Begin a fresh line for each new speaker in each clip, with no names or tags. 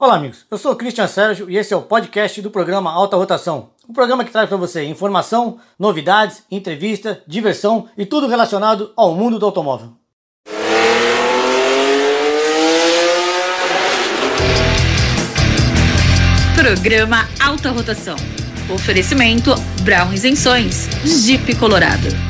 Olá, amigos. Eu sou o Christian Sérgio e esse é o podcast do programa Alta Rotação. Um programa que traz para você informação, novidades, entrevista, diversão e tudo relacionado ao mundo do automóvel.
Programa Alta Rotação. Oferecimento Brown Isenções, Jeep Colorado.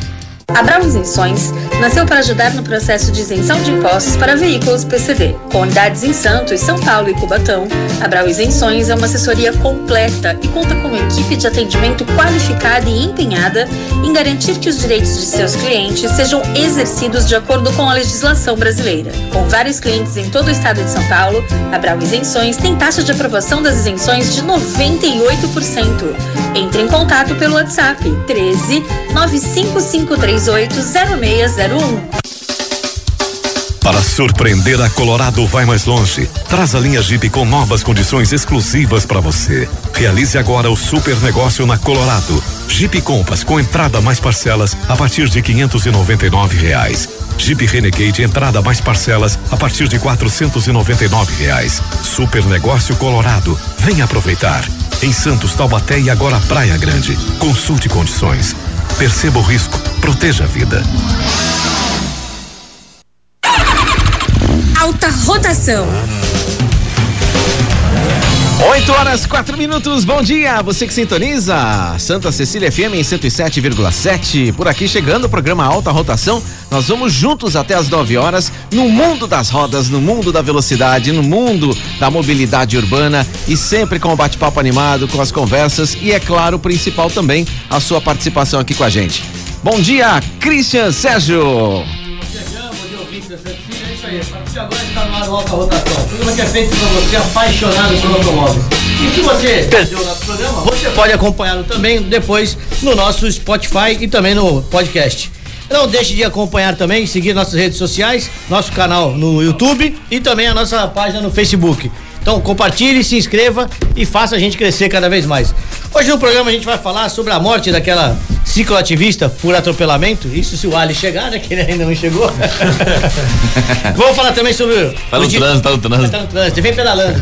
A Isenções nasceu para ajudar no processo de isenção de impostos para veículos PCD. Com unidades em Santos, São Paulo e Cubatão, a Isenções é uma assessoria completa e conta com uma equipe de atendimento qualificada e empenhada em garantir que os direitos de seus clientes sejam exercidos de acordo com a legislação brasileira. Com vários clientes em todo o estado de São Paulo, a Isenções tem taxa de aprovação das isenções de 98%. Entre em contato pelo WhatsApp 13 95538 0601.
Para surpreender a Colorado vai mais longe. Traz a linha Jeep com novas condições exclusivas para você. Realize agora o super negócio na Colorado. Jeep Compass com entrada mais parcelas a partir de 599 reais. Jeep Renegade entrada mais parcelas a partir de 499 reais. Super negócio Colorado. Venha aproveitar. Em Santos, Taubaté e agora Praia Grande. Consulte condições. Perceba o risco, proteja a vida.
Alta rotação.
8 horas, 4 minutos, bom dia! Você que sintoniza Santa Cecília FM em 107,7. Por aqui chegando o programa Alta Rotação. Nós vamos juntos até as 9 horas no mundo das rodas, no mundo da velocidade, no mundo da mobilidade urbana e sempre com o bate-papo animado, com as conversas e, é claro, o principal também, a sua participação aqui com a gente. Bom dia, Christian Sérgio!
A partir de agora está no ar o Alta Rotação. Programa que é feito para você apaixonado por automóveis. E se você perdeu o nosso programa, você pode acompanhá-lo também depois no nosso Spotify e também no podcast. Não deixe de acompanhar também, seguir nossas redes sociais, nosso canal no YouTube e também a nossa página no Facebook. Então compartilhe, se inscreva e faça a gente crescer cada vez mais. Hoje no programa a gente vai falar sobre a morte daquela cicloativista por atropelamento. Isso se o Ali chegar, né? Que ele ainda não chegou. Vamos falar também sobre.
Tá no trânsito, tá no trânsito.
Tá no trânsito, vem pedalando.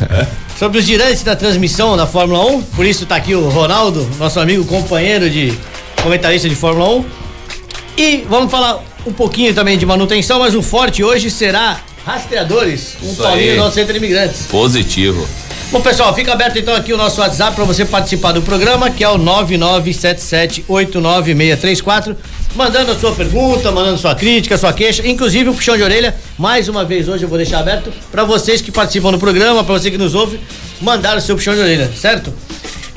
sobre os girantes da transmissão da Fórmula 1. Por isso tá aqui o Ronaldo, nosso amigo companheiro de comentarista de Fórmula 1. E vamos falar um pouquinho também de manutenção, mas o forte hoje será rastreadores. Um
Isso
Paulinho
aí.
do nosso centro de imigrantes.
Positivo.
Bom, pessoal, fica aberto então aqui o nosso WhatsApp para você participar do programa, que é o 997789634. Mandando a sua pergunta, mandando sua crítica, sua queixa, inclusive o puxão de orelha. Mais uma vez hoje eu vou deixar aberto para vocês que participam do programa, para você que nos ouve, mandar o seu puxão de orelha, certo?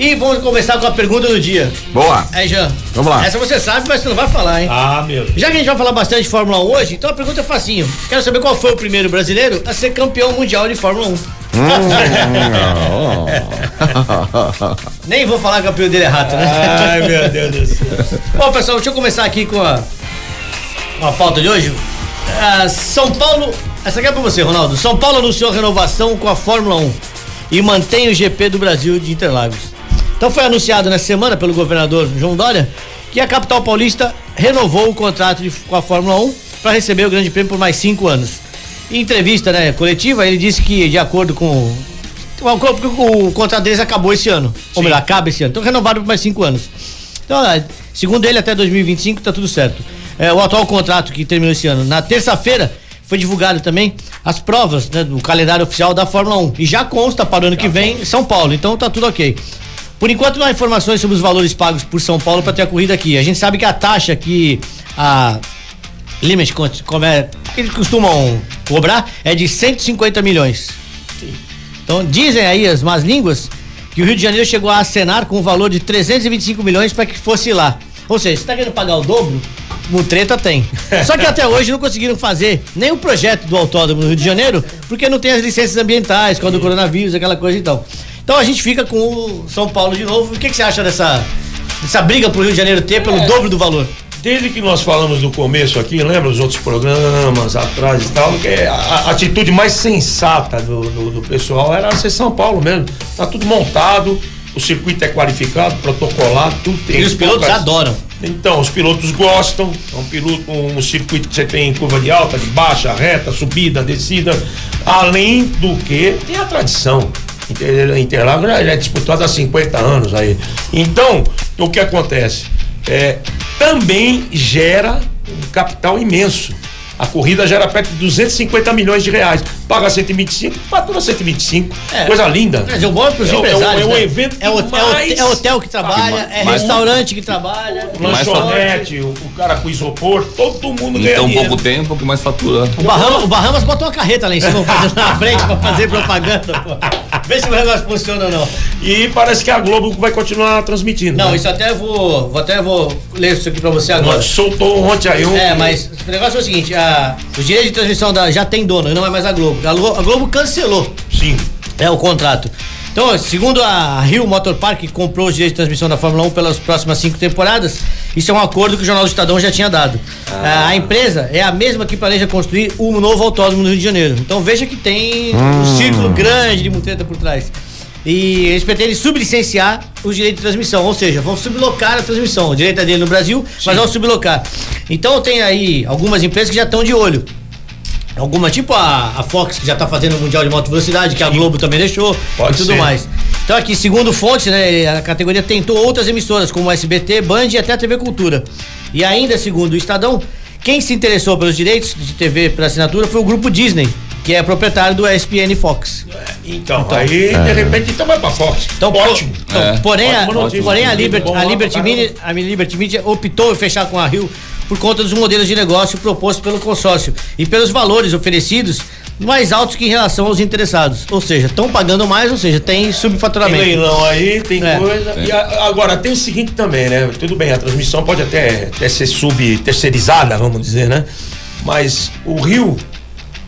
E vamos começar com a pergunta do dia.
Boa!
É, Jean.
Vamos lá.
Essa você sabe, mas você não vai falar, hein?
Ah, meu Deus.
Já que a gente vai falar bastante de Fórmula 1 hoje, então a pergunta é facinho. Quero saber qual foi o primeiro brasileiro a ser campeão mundial de Fórmula 1. Nem vou falar que o apelido dele é rato, né?
Ai, meu Deus do céu.
Bom, pessoal, deixa eu começar aqui com a, com a pauta de hoje. Ah, São Paulo. Essa aqui é pra você, Ronaldo. São Paulo anunciou renovação com a Fórmula 1 e mantém o GP do Brasil de Interlagos. Então foi anunciado nessa semana pelo governador João Dória que a capital paulista renovou o contrato de- com a Fórmula 1 para receber o Grande Prêmio por mais cinco anos. Em entrevista né, coletiva, ele disse que, de acordo com. O, o contrato deles acabou esse ano. Ou melhor, acaba esse ano. Então renovaram por mais cinco anos. Então, segundo ele, até 2025 tá tudo certo. É, o atual contrato que terminou esse ano. Na terça-feira foi divulgado também as provas né, do calendário oficial da Fórmula 1. E já consta para o ano que vem São Paulo. Então tá tudo ok. Por enquanto não há informações sobre os valores pagos por São Paulo para ter a corrida aqui. A gente sabe que a taxa que a Limit, como é, que eles costumam cobrar, é de 150 milhões. Então dizem aí as más línguas que o Rio de Janeiro chegou a acenar com um valor de 325 milhões para que fosse lá. Ou seja, você tá querendo pagar o dobro? No treta tem. Só que até hoje não conseguiram fazer nem o projeto do autódromo no Rio de Janeiro, porque não tem as licenças ambientais, com a do coronavírus, aquela coisa e tal. Então a gente fica com o São Paulo de novo. O que, que você acha dessa, dessa briga pro Rio de Janeiro ter pelo dobro do valor?
Desde que nós falamos no começo aqui, lembra os outros programas atrás e tal, que a, a atitude mais sensata do, do, do pessoal era ser São Paulo mesmo. Tá tudo montado, o circuito é qualificado, protocolado, tudo tem.
E os pilotos
poucas-
adoram.
Então, os pilotos gostam. É um piloto, um circuito que você tem curva de alta, de baixa, reta, subida, descida. Além do que, tem a tradição. Inter- Interlagos já é disputado há 50 anos aí. Então, o que acontece? É, também gera um capital imenso. A corrida gera perto de 250 milhões de reais. Paga 125, fatura 125.
É.
Coisa linda.
Quer dizer, o bom é
É o- é
empresários.
é o
né?
evento
é, o, é, o,
mais-
é hotel que trabalha, é
mais-
restaurante que trabalha.
mais
Lanchonete, o, o cara com isopor, todo mundo ganha
tão
dinheiro.
pouco tempo, que mais fatura.
O Bahamas, o Bahamas botou uma carreta lá em cima fazendo na frente pra fazer propaganda, pô. Vê se o negócio funciona ou não.
E parece que a Globo vai continuar transmitindo.
Não,
né?
isso até vou, vou até vou ler isso aqui pra você agora.
Soltou ontem aí um.
É, mas o negócio é o seguinte, a, os direitos de transmissão da, já tem dono, não é mais a Globo. A Globo, a Globo cancelou
Sim.
é, o contrato. Então, segundo a Rio Motor Park, que comprou os direitos de transmissão da Fórmula 1 pelas próximas cinco temporadas, isso é um acordo que o Jornal do Estadão já tinha dado. Ah, A empresa é a mesma que planeja construir um novo autódromo no Rio de Janeiro. Então veja que tem um círculo grande de mutreta por trás. E eles pretendem sublicenciar os direitos de transmissão, ou seja, vão sublocar a transmissão. O direito é dele no Brasil, mas vão sublocar. Então tem aí algumas empresas que já estão de olho. Alguma, tipo a, a Fox, que já tá fazendo o Mundial de Moto Velocidade, que a Globo também deixou
Pode
e tudo
ser.
mais. Então aqui, segundo fontes, né, a categoria tentou outras emissoras, como o SBT, Band e até a TV Cultura. E ainda, segundo o Estadão, quem se interessou pelos direitos de TV para assinatura foi o grupo Disney, que é proprietário do ESPN Fox.
Então, aí de repente então vai pra Fox.
Então,
ótimo.
então,
É.
porém, a,
Ótima notícia.
porém a, Liberty, a, Liberty Media, a Liberty Media optou em fechar com a Rio por conta dos modelos de negócio propostos pelo consórcio e pelos valores oferecidos mais altos que em relação aos interessados. Ou seja, estão pagando mais, ou seja, tem
Tem
subfaturamento.
leilão aí, tem
É.
coisa. E a- agora, tem o seguinte também, né? Tudo bem, a transmissão pode até, até ser sub-terceirizada, vamos dizer, né? Mas o Rio,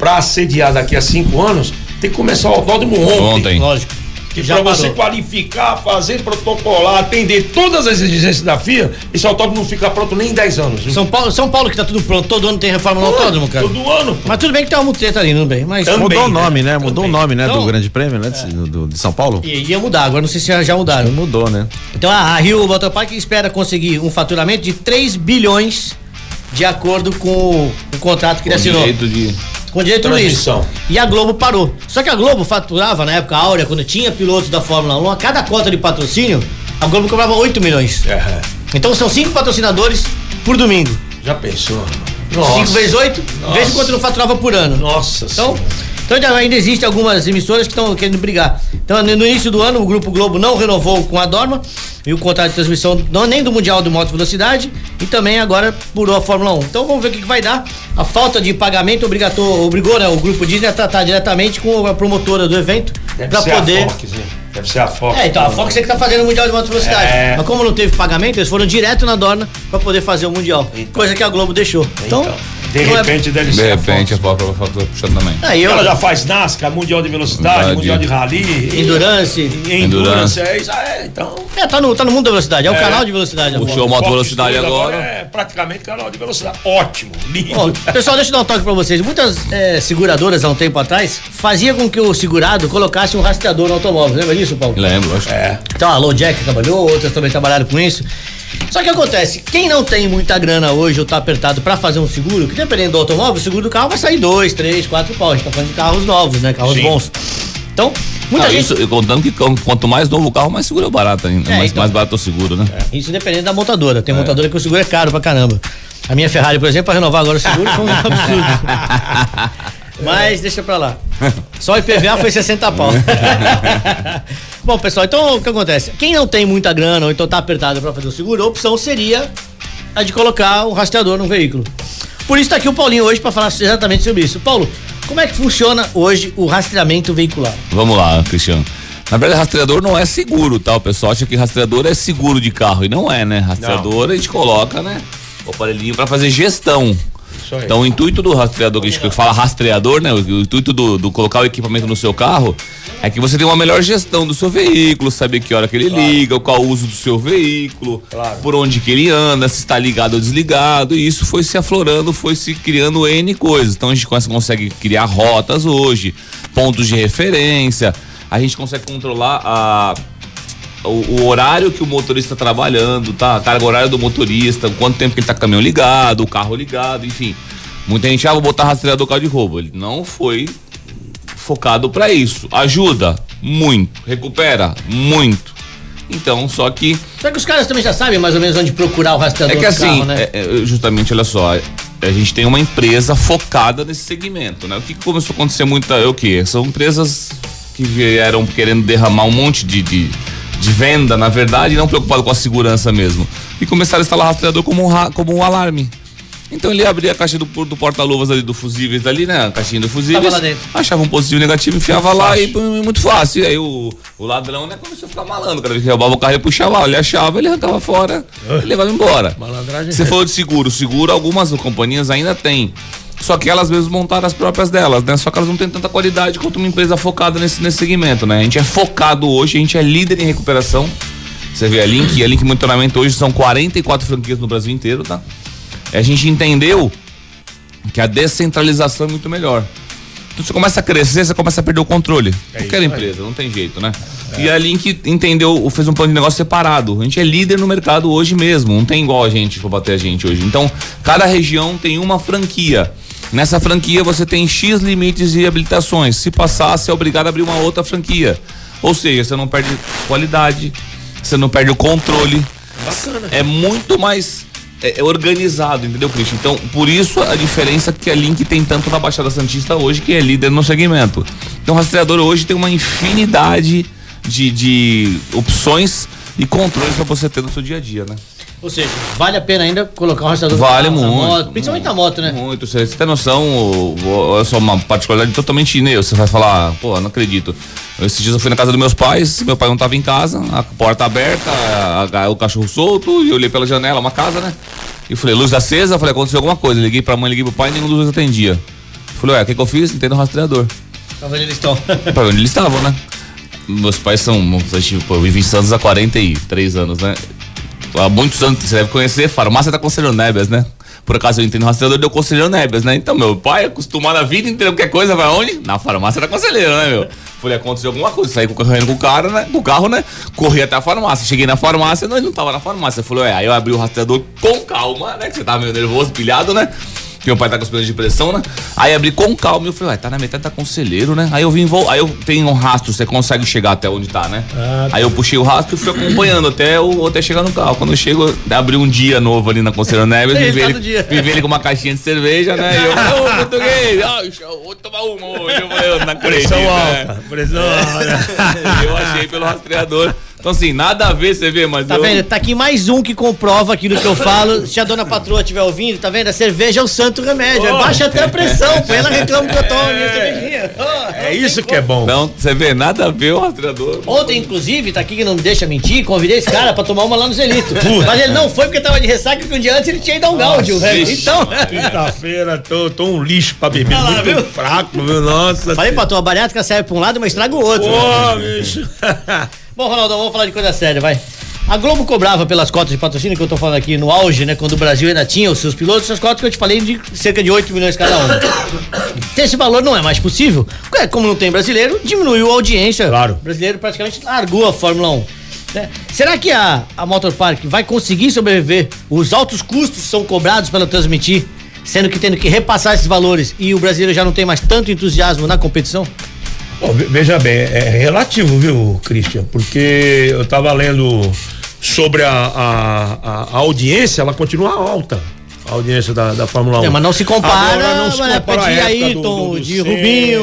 pra assediar daqui a cinco anos, tem que começar o autódromo ontem.
Ontem.
Lógico.
Que pra você qualificar, fazer protocolar, atender todas as exigências da FIA, esse autódromo não fica pronto nem em 10 anos. viu?
São Paulo, São Paulo que tá tudo pronto, todo ano tem reforma no autódromo, cara.
Todo ano.
Mas tudo bem que tem uma mutreta ali, não bem. Mas
Também.
Mudou o
né?
nome, né? Mudou o nome, né?
Então-
do Grande Prêmio, né? De, do- de São Paulo.
I- ia mudar, agora não sei se já, já mudaram.
Mudou, né?
Então a a Rio Motor Park espera conseguir um faturamento de 3 bilhões de acordo com o, o contrato que ele assinou.
direito de.
Com direito tudo isso. E a Globo parou. Só que a Globo faturava na época áurea, quando tinha pilotos da Fórmula 1, a cada cota de patrocínio, a Globo cobrava 8 milhões.
É,
Então são cinco patrocinadores por domingo.
já pensou?
5 vezes 8,
Nossa.
veja quanto não faturava por ano.
Nossa
Então,
Senhora.
Então ainda- ainda existem algumas emissoras que estão querendo brigar. Então, no início do ano, o Grupo Globo não renovou com a Dorma e o contrato de transmissão não, nem do Mundial do Moto Velocidade e também agora purou a Fórmula 1. Então vamos ver o que, que vai dar. A falta de pagamento obrigou né, o Grupo Disney a tratar diretamente com a promotora do evento para poder.
a Fox, né? Deve ser a Fox.
É, então a Fox é que tá fazendo o Mundial de Moto Velocidade.
É.
Mas como não teve pagamento, eles foram direto na Dorna para poder fazer o Mundial.
Então.
Coisa que a Globo deixou. Então,
Então, de
não é-
repente deve
De
ser
repente a
Fox.
fatura puxando também.
Aí eu,
Ela já faz NASCAR, Mundial de Velocidade,
Verdade.
Mundial de Rally.
Endurance.
Endurance.
Endurance.
É, isso, é, então.
É, tá no, tá no mundo da velocidade, é o
É.
canal de velocidade.
Puxou
Fox.
Moto Velocidade agora.
É praticamente canal de velocidade. Ótimo, lindo.
Ó, pessoal, deixa eu dar um toque pra vocês. Muitas é, seguradoras há um tempo atrás fazia com que o segurado colocasse um rastreador no automóvel. Lembra disso, Paulo?
Lembro, acho.
É.
Então a Low Jack trabalhou, outras também trabalharam com isso. Só que acontece, quem não tem muita grana hoje ou tá apertado pra fazer um seguro, que dependendo do automóvel, o seguro do carro vai sair dois, três, quatro pau. A gente tá falando de carros novos, né? Carros
Sim.
bons. Então, muita
Ah,
gente.
isso, contando que quanto mais novo o carro, mais seguro é o barato ainda.
É,
mais,
então.
mais barato é o seguro, né?
Isso dependendo da montadora. Tem montadora que o seguro é caro pra caramba. A minha Ferrari, por exemplo, para renovar agora o seguro foi um absurdo. Mas deixa pra lá. Só o IPVA foi 60 pau. Bom, pessoal, então o que acontece? Quem não tem muita grana ou então tá apertado pra fazer o seguro, a opção seria a de colocar o rastreador no veículo. Por isso tá aqui o Paulinho hoje pra falar exatamente sobre isso. Paulo, como é que funciona hoje o rastreamento veicular?
Vamos lá, Cristiano. Na verdade, rastreador não é seguro, tá? O pessoal acha que rastreador é seguro de carro e não é, né? Rastreador a gente coloca, né? O aparelhinho pra fazer gestão. Então, o intuito do rastreador, que a gente fala rastreador, né? O, o intuito do, do colocar o equipamento no seu carro é que você tenha uma melhor gestão do seu veículo, saber que hora que ele liga, qual o uso do seu veículo,
Claro.
por onde que ele anda, se está ligado ou desligado. E isso foi se aflorando, foi se criando N coisas. Então, a gente cons- consegue criar rotas hoje, pontos de referência. A gente consegue controlar a o, o horário que o motorista tá trabalhando, tá? A carga horária do motorista, quanto tempo que ele tá com o caminhão ligado, o carro ligado, enfim. Muita gente, ah, vou botar rastreador carro de roubo. Ele não foi focado para isso. Ajuda? Muito. Recupera? Muito. Então, só que.
Só que os caras também já sabem mais ou menos onde procurar o rastreador
É que assim,
carro, né?
é- é, justamente, olha só, a gente tem uma empresa focada nesse segmento, né? O que que começou a acontecer muito é o quê? São empresas que vieram querendo derramar um monte de, de, de venda, na verdade, e não preocupado com a segurança mesmo. E começaram a instalar rastreador como um, como um alarme. Então ele abria a caixa do, do porta-luvas ali do fusíveis ali, né? A caixinha do fusíveis. Achava um positivo e negativo, enfiava lá e muito fácil. E aí o, o ladrão, né, começou a ficar malandro. Cada vez que roubava o carro, ele puxava lá, ele achava, ele arrancava fora e levava embora.
Malandragem.
Você falou de seguro. Seguro, algumas companhias ainda têm. Só que elas mesmas montaram as próprias delas, né? Só que elas não têm tanta qualidade quanto uma empresa focada nesse, nesse segmento, né? A gente é focado hoje, a gente é líder em recuperação. Você vê a Link, a Link Monitoramento hoje são 44 franquias no Brasil inteiro, tá? A gente entendeu que a descentralização é muito melhor. Então você começa a crescer, você começa a perder o controle. Qualquer empresa, não tem jeito, né? E a Link entendeu, fez um plano de negócio separado. A gente é líder no mercado hoje mesmo, não tem igual a gente pra bater a gente hoje. Então, cada região tem uma franquia. Nessa franquia você tem X limites de habilitações. Se passar, você é obrigado a abrir uma outra franquia. Ou seja, você não perde qualidade, você não perde o controle. É muito mais é, é organizado, entendeu, Cristian? Então, por isso a diferença que a Link tem tanto na Baixada Santista hoje, que é líder no segmento. Então, o rastreador hoje tem uma infinidade de, de opções e controles para você ter no seu dia a dia, né?
Ou seja, vale a pena ainda colocar um rastreador
Vale
na
muito.
moto, principalmente na moto, né?
Muito. Você, você tem noção, olha só, uma particularidade totalmente né? Você vai falar, pô, não acredito. Esses dias eu fui na casa dos meus pais, meu pai não tava em casa, a porta aberta, a- a- o cachorro solto, e eu olhei pela janela, uma casa, né? E falei, luz acesa, falei, aconteceu alguma coisa. Liguei pra mãe, liguei pro pai, nenhum dos dois atendia. Falei, ué, o que, que eu fiz? Entrei no rastreador.
Pra onde eles estão.
Pra onde eles estavam, né? Meus pais são, tipo, eu vivo em Santos há 43 anos, né? Há muitos anos, você deve conhecer, farmácia da Conselheiro Nebias, né? Por acaso eu entrei no rastreador deu Conselheiro Nebias, né? Então, meu pai, acostumado a vida inteira, qualquer coisa, vai onde? Na farmácia da Conselheiro, né, meu? Falei, aconteceu alguma coisa, saí correndo com o cara, né? Com o carro, né? Corri até a farmácia. Cheguei na farmácia, não, não tava na farmácia. Falou, é, aí eu abri o rastreador com calma, né? Que você tava meio nervoso, pilhado, né? Que meu pai tá com os problemas de pressão, né? Aí abri com calma e eu falei, ué, tá na metade da conselheiro, né? Aí eu vim, vol- aí eu tenho um rastro, você consegue chegar até onde tá, né? Aí eu puxei o rastro e fui acompanhando até, o, até chegar no carro. Quando eu chego, abri um dia novo ali na Conselheiro Neves,
Ele
me vi
tá
ele, me ele com uma caixinha de cerveja, né? E eu, ô, português, ó, vou tomar uma hoje. Eu falei, eu não acredito,
Pressão
né?
alta. Pressão alta.
eu achei pelo rastreador. Então, assim, nada a ver, você vê, mas.
Tá
eu-
vendo? Tá aqui mais um que comprova aquilo que eu falo. Se a dona patroa estiver ouvindo, tá vendo? A cerveja é o santo remédio.
Oh.
Baixa até a pressão, pô. Ela reclama que eu tomo a minha cervejinha. Oh,
É isso que é bom.
Não, você vê, nada a ver o rastreador.
Ontem, inclusive, tá aqui que não me deixa mentir, convidei esse cara pra tomar uma lá no Zelito. Mas ele não foi porque tava de ressaca, porque um dia antes ele tinha ido a um gáudio, velho. Então,
Quinta-feira, tô, tô um lixo pra beber.
Lá,
muito
viu?
fraco, viu? Nossa.
falei pra tua bariátrica serve pra um lado, mas estraga o outro.
Pô, bicho.
Bom, Ronaldo, vamos falar de coisa séria, vai. A Globo cobrava pelas cotas de patrocínio que eu tô falando aqui no auge, né? Quando o Brasil ainda tinha os seus pilotos, essas cotas que eu te falei de cerca de 8 milhões cada um. Se esse valor não é mais possível, é, como não tem brasileiro, diminuiu a audiência.
Claro.
O brasileiro praticamente largou a Fórmula 1. né? Será que a, a Motor Park vai conseguir sobreviver? Os altos custos são cobrados para transmitir, sendo que tendo que repassar esses valores e o brasileiro já não tem mais tanto entusiasmo na competição?
Veja bem, é relativo, viu, Christian? Porque eu tava lendo sobre a, a, a- audiência, ela continua alta. A audiência da, da Fórmula 1.
É, mas não se compara
Agora não se compara
de
a época
Ayrton, de Rubinho.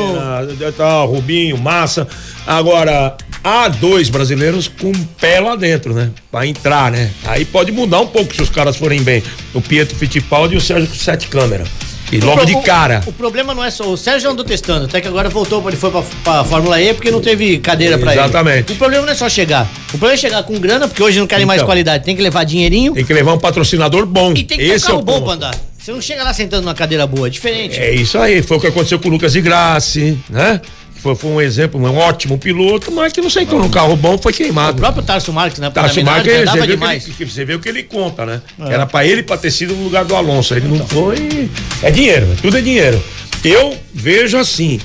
Senna, Tal, Rubinho, Massa. Agora, há dois brasileiros com pé lá dentro, né? Pra entrar, né? Aí pode mudar um pouco se os caras forem bem. O Pietro Fittipaldi e o Sérgio com sete câmeras. E logo de
O-
cara.
O, problema não é só. O Sérgio andou testando, até que agora voltou, ele foi pra, pra Fórmula E porque não teve cadeira pra ele.
Exatamente.
O problema não é só chegar. O problema é chegar com grana, porque hoje não querem mais
Então.
qualidade. Tem que levar dinheirinho
Tem que levar um patrocinador bom.
e tem que ter um
Esse é
carro
o
bom
ponto.
pra andar. Você não chega lá sentando numa cadeira boa, é diferente.
É isso aí, foi o que aconteceu com o Lucas de Grace, né? Foi, foi um exemplo, um ótimo piloto, mas que não sei como um carro bom foi
O
queimado.
próprio Tarso Marques, né?
Tarso Marques, você vê, o que
demais.
ele, você vê o que ele conta, né? Era pra ele pra ter sido no lugar do Alonso. Ele não foi. É dinheiro, tudo é dinheiro. Eu vejo assim,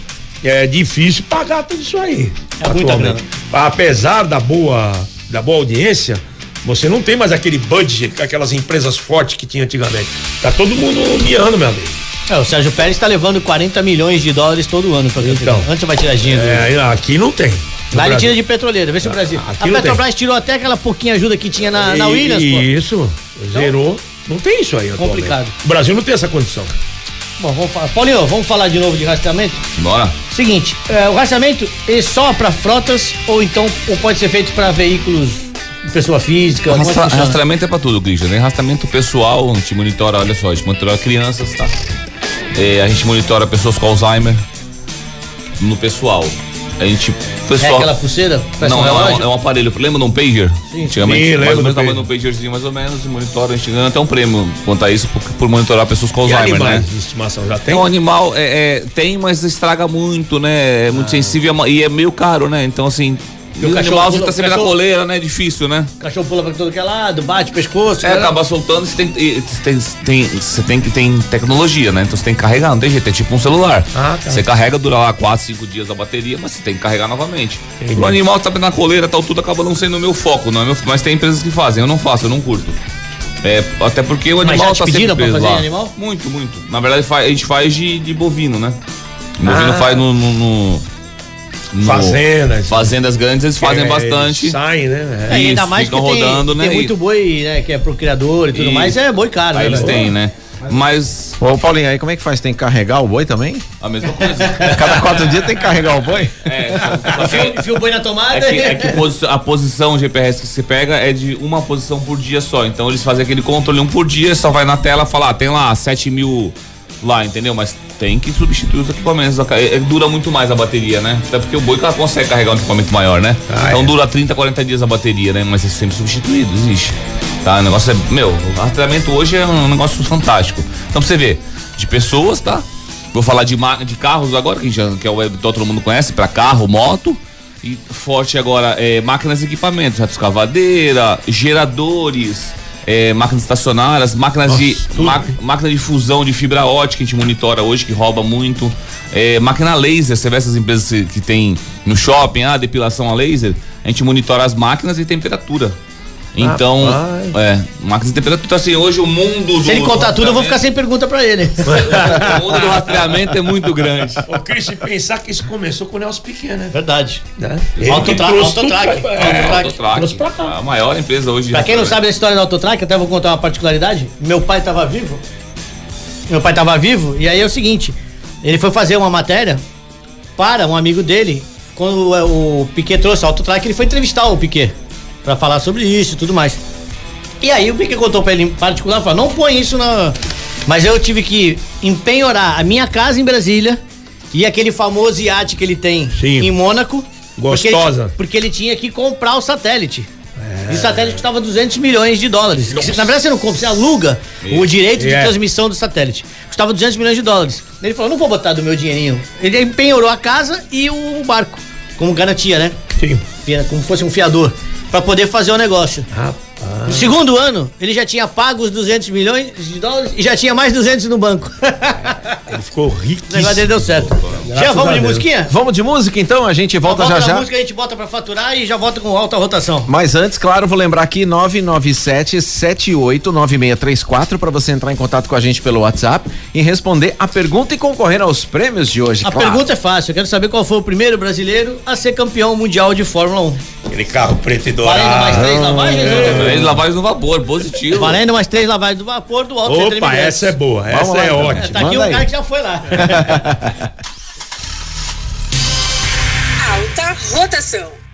é difícil pagar tudo isso aí.
É muita
atualmente. Apesar da boa, da boa audiência, você não tem mais aquele budget aquelas empresas fortes que tinha antigamente. Tá todo mundo miando, meu amigo.
É, o Sérgio Pérez tá levando 40 milhões de dólares todo ano pra ver
Então.
Antes vai tirar dinheiro.
É, aqui não tem.
Lá ele tira de petroleira, vê se o Brasil. A
aquilo
Petrobras tirou até aquela pouquinha ajuda que tinha na, na Williams, pô.
Isso, zerou. Não tem isso aí, atualmente.
Complicado.
O Brasil não tem essa condição.
Bom, vamos falar. Paulinho, vamos falar de novo de rastreamento?
Bora.
Seguinte, é, o rastreamento é só para frotas ou então ou pode ser feito para veículos de pessoa física?
Rastra-
funciona?
rastreamento é pra tudo, Christian. Tem rastreamento pessoal, a gente monitora, olha só, a gente monitora crianças, tá? É, a gente monitora pessoas com Alzheimer no pessoal. A gente.
É
Pessoal.
aquela pulseira?
Não,
um
é, um, é um aparelho. Lembra de um pager?
Sim.
Antigamente,
Sim,
mais ou menos tamanho de um pagerzinho, mais ou menos, e monitora, a gente ganha até um prêmio quanto a isso por, por monitorar pessoas com
E
Alzheimer, né?
de estimação já tem?
Então, o animal é, é, tem, mas estraga muito, né? É muito sensível e é e é meio caro, né? Então, assim,
o
o
cachorro pula-
tá sempre na
cachorro-
coleira, né? É difícil, né?
O cachorro pula pra todo que é lado, bate pescoço.
É,
né?
acaba soltando, você tem, tem, tem, você tem que tem tecnologia, né? Então você tem que carregar, não tem jeito, é tipo um celular.
Ah, tá.
Você carrega, dura lá 4, 5 dias a bateria, mas você tem que carregar novamente.
Entendi.
O animal tá na coleira, tal, tudo acaba não sendo o meu foco, não é meu, mas tem empresas que fazem, eu não faço, eu não curto. É, até porque o
Mas
animal
já te
tá sempre preso
fazer
lá.
animal?
Muito, muito. Na verdade a gente faz de, de bovino, né? O bovino
Ah.
faz no, no- no- no-
Fazendas.
Fazendas grandes, eles fazem
É,
bastante.
eles Saem, né?
É, e ainda mais
ficam
que tem,
rodando, né?
tem
E-
muito boi, né, que é pro criador e tudo
Isso.
mais, é boi caro,
Aí
né?
eles têm, né? Mas
Ô, Paulinho, aí como é que faz? Tem que carregar o boi também?
a mesma coisa.
Cada quatro dias tem que carregar o boi?
É, só- só
o boi na tomada.
É que, é que posi- a posição GPS que você pega é de uma posição por dia só. Então eles fazem aquele controle um por dia, só vai na tela e fala, ah, tem lá 7 mil lá, entendeu? Mas tem que substituir os equipamentos. É, é, dura muito mais a bateria, né? Até porque o boi consegue carregar um equipamento maior, né?
Ah,
então
é.
dura 30, 40 dias a bateria, né? Mas é sempre substituído, existe. Tá? O negócio é. Meu, o rastreamento hoje é um negócio fantástico. Então pra você ver, de pessoas, tá? Vou falar de, de carros agora, que, já, que é o web todo mundo conhece, para carro, moto. E forte agora é máquinas e equipamentos, retroescavadeira, geradores, é, máquinas estacionárias, máquinas de
tudo.
ma- máquina de fusão de fibra ótica que a gente monitora hoje, que rouba muito. É, máquina laser, você vê essas empresas que- que tem no shopping, ah, depilação a laser, a gente monitora as máquinas e temperatura. Então,
Rapaz.
é, máquinas de temperatura. Então, assim, hoje o mundo
Se ele contar tudo, eu vou ficar sem pergunta pra ele.
o mundo do rastreamento é muito grande.
Ô, Cris, e pensar que isso começou com o Nelson Piquet, né?
Verdade.
né?
Autotrack.
pra-
É, Autotrack.
trouxe pra cá.
A maior empresa hoje.
Pra quem não sabe da história do Autotrack, até vou contar uma particularidade. Meu pai tava vivo. Meu pai tava vivo, e aí é o seguinte: ele foi fazer uma matéria para um amigo dele. Quando o, o Piquet trouxe o Autotrack, ele foi entrevistar o Piquet pra falar sobre isso e tudo mais. E aí o Piquet contou pra ele em particular, falou: não põe isso na. Mas eu tive que empenhorar a minha casa em Brasília e aquele famoso iate que ele tem
Sim.
em Mônaco. Porque
Gostosa.
ele, porque ele tinha que comprar o satélite. E o satélite custava 200 milhões de dólares. Na verdade, você não compra, você aluga o direito de
É.
transmissão do satélite. Custava 200 milhões de dólares. Ele falou: não vou botar do meu dinheirinho. Ele empenhorou a casa e o barco, como garantia, né?
Sim.
Como fosse um fiador, pra poder fazer o negócio.
Rapaz.
No segundo ano, ele já tinha pago os 200 milhões de dólares e já tinha mais 200 no banco.
Ele ficou rico.
o negócio dele deu certo. Já vamos de
Deus.
musiquinha?
Vamos de música então, a gente volta
volta
já já.
música, a gente bota pra faturar e já volta com alta rotação.
Mas antes, claro, vou lembrar aqui 997 789634 para você entrar em contato com a gente pelo WhatsApp e responder a pergunta e concorrer aos prêmios de hoje.
A
claro.
pergunta é fácil, eu quero saber qual foi o primeiro brasileiro a ser campeão mundial de Fórmula 1.
Aquele carro preto e
Valendo mais
dourado.
três lavagens? ou-
Três lavagens no vapor, positivo.
Valendo mais três lavagens do vapor do Alto
Opa, essa é boa.
Vamos
Essa
lá,
é
então.
Ótima.
tá aqui
Manda
um
aí.
cara que já foi lá.
Alta rotação.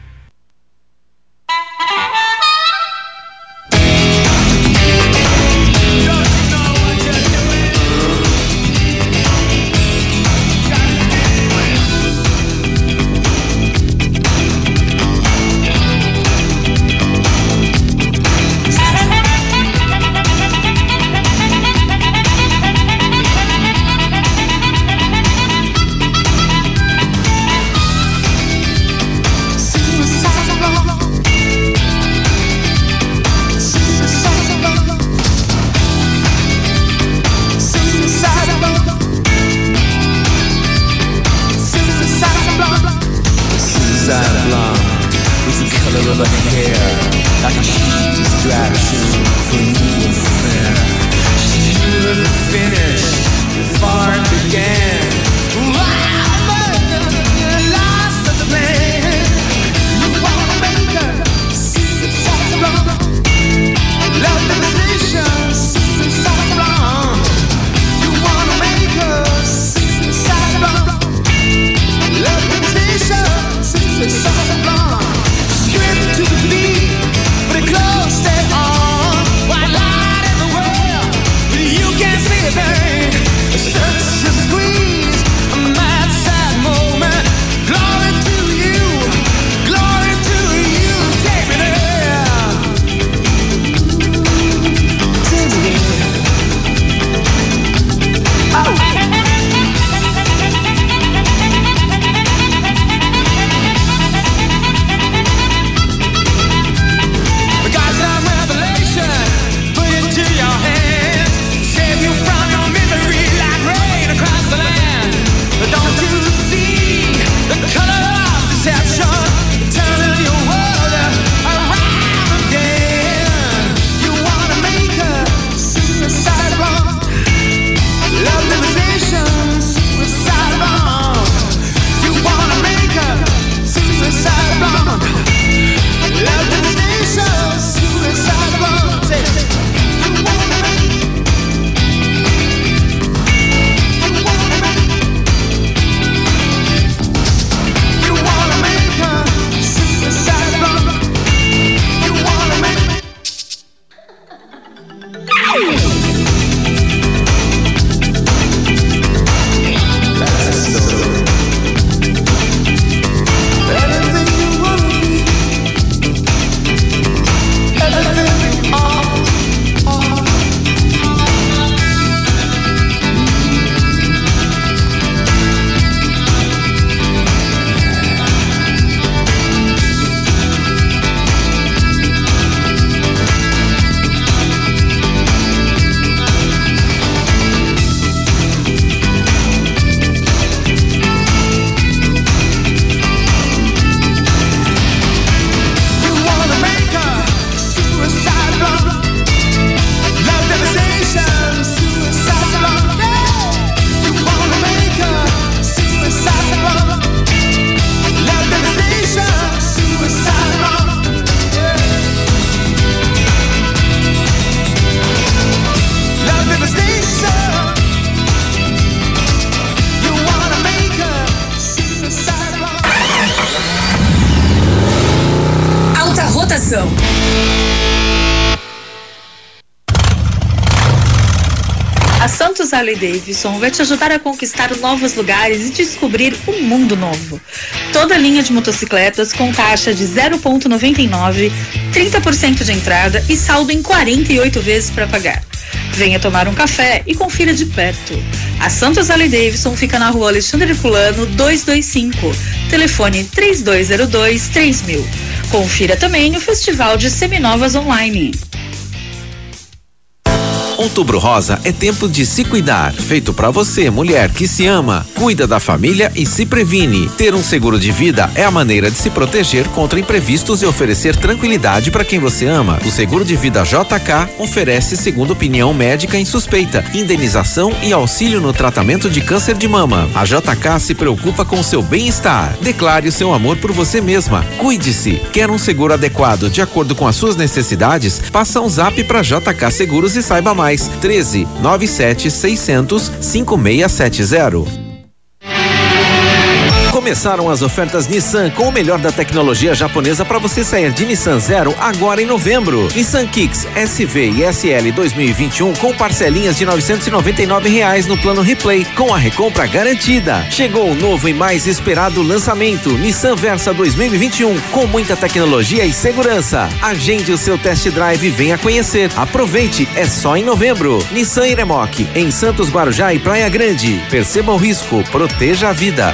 Harley Davidson vai te ajudar a conquistar novos lugares e descobrir um mundo novo. Toda linha de motocicletas com taxa de 0,99, 30% de entrada e saldo em 48 vezes para pagar. Venha tomar um café e confira de perto. A Santos Harley Davidson fica na rua Alexandre Fulano 225, telefone 3202 3000. Confira também o Festival de Seminovas Online.
Outubro Rosa é tempo de se cuidar. Feito pra você, mulher que se ama, cuida da família e se previne. Ter um seguro de vida é a maneira de se proteger contra imprevistos e oferecer tranquilidade para quem você ama. O seguro de vida JK oferece segunda opinião médica em suspeita, indenização e auxílio no tratamento de câncer de mama. A JK se preocupa com seu bem-estar. Declare o seu amor por você mesma. Cuide-se. Quer um seguro adequado de acordo com as suas necessidades? Passa um zap para JK Seguros e saiba mais. 13 97 600 5670. Começaram as ofertas Nissan com o melhor da tecnologia japonesa para você sair de Nissan Zero agora em novembro. Nissan Kicks SV e SL 2021 com parcelinhas de 999 reais no plano Replay com a recompra garantida. Chegou o novo e mais esperado lançamento Nissan Versa 2021 com muita tecnologia e segurança. Agende o seu test drive e venha conhecer. Aproveite, é só em novembro. Nissan Iremoc em Santos Guarujá e Praia Grande. Perceba o risco, proteja a vida.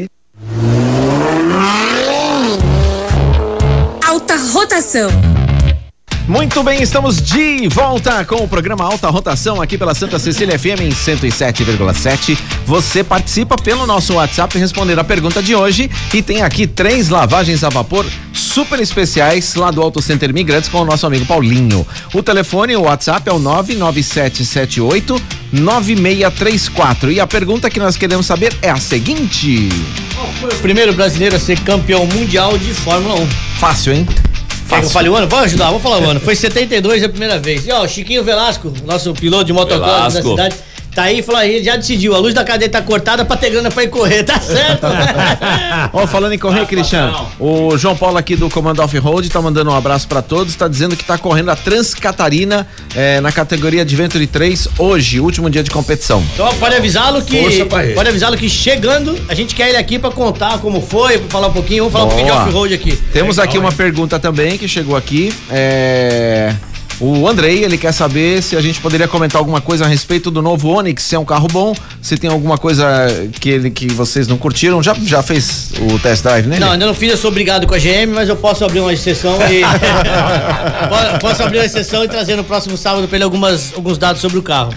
Rotação.
Muito bem, estamos de volta com o programa Alta Rotação aqui pela Santa Cecília FM em 107,7. Você participa pelo nosso WhatsApp respondendo a pergunta de hoje e tem aqui três lavagens a vapor super especiais lá do Auto Center Imigrantes com o nosso amigo Paulinho. O telefone, o WhatsApp é o 99778 9634. E a pergunta que nós queremos saber é a seguinte:
Foi o primeiro brasileiro a ser campeão mundial de Fórmula 1.
Fácil, hein?
Quer que eu fale o ano? Vamos ajudar, vamos falar o ano. Foi 72 a primeira vez. E ó, o Chiquinho Velasco, nosso piloto de motocross da cidade, tá aí falou aí, já decidiu, a luz da cadeia tá cortada pra ter grana pra ir correr, tá certo?
Ó, falando em correr, Cristiano, o João Paulo aqui do Comando Off-Road tá mandando um abraço pra todos, tá dizendo que tá correndo a Transcatarina eh, na categoria de Venture 3 hoje, último dia de competição.
Então pode avisá-lo que. Pode avisá-lo que chegando, a gente quer ele aqui pra contar como foi, pra falar um pouquinho, vamos falar um pouquinho de
Boa.
off-road aqui.
Temos
Legal,
aqui uma
hein?
pergunta também que chegou aqui. É. O Andrei, ele quer saber se a gente poderia comentar alguma coisa a respeito do novo Onix, se é um carro bom, se tem alguma coisa que ele que vocês não curtiram. Já, já fez o test drive, né?
Não, ainda não fiz, eu sou obrigado com a GM, mas eu posso abrir uma exceção e. Po- posso abrir uma exceção e trazer no próximo sábado pra ele algumas, alguns dados sobre o carro.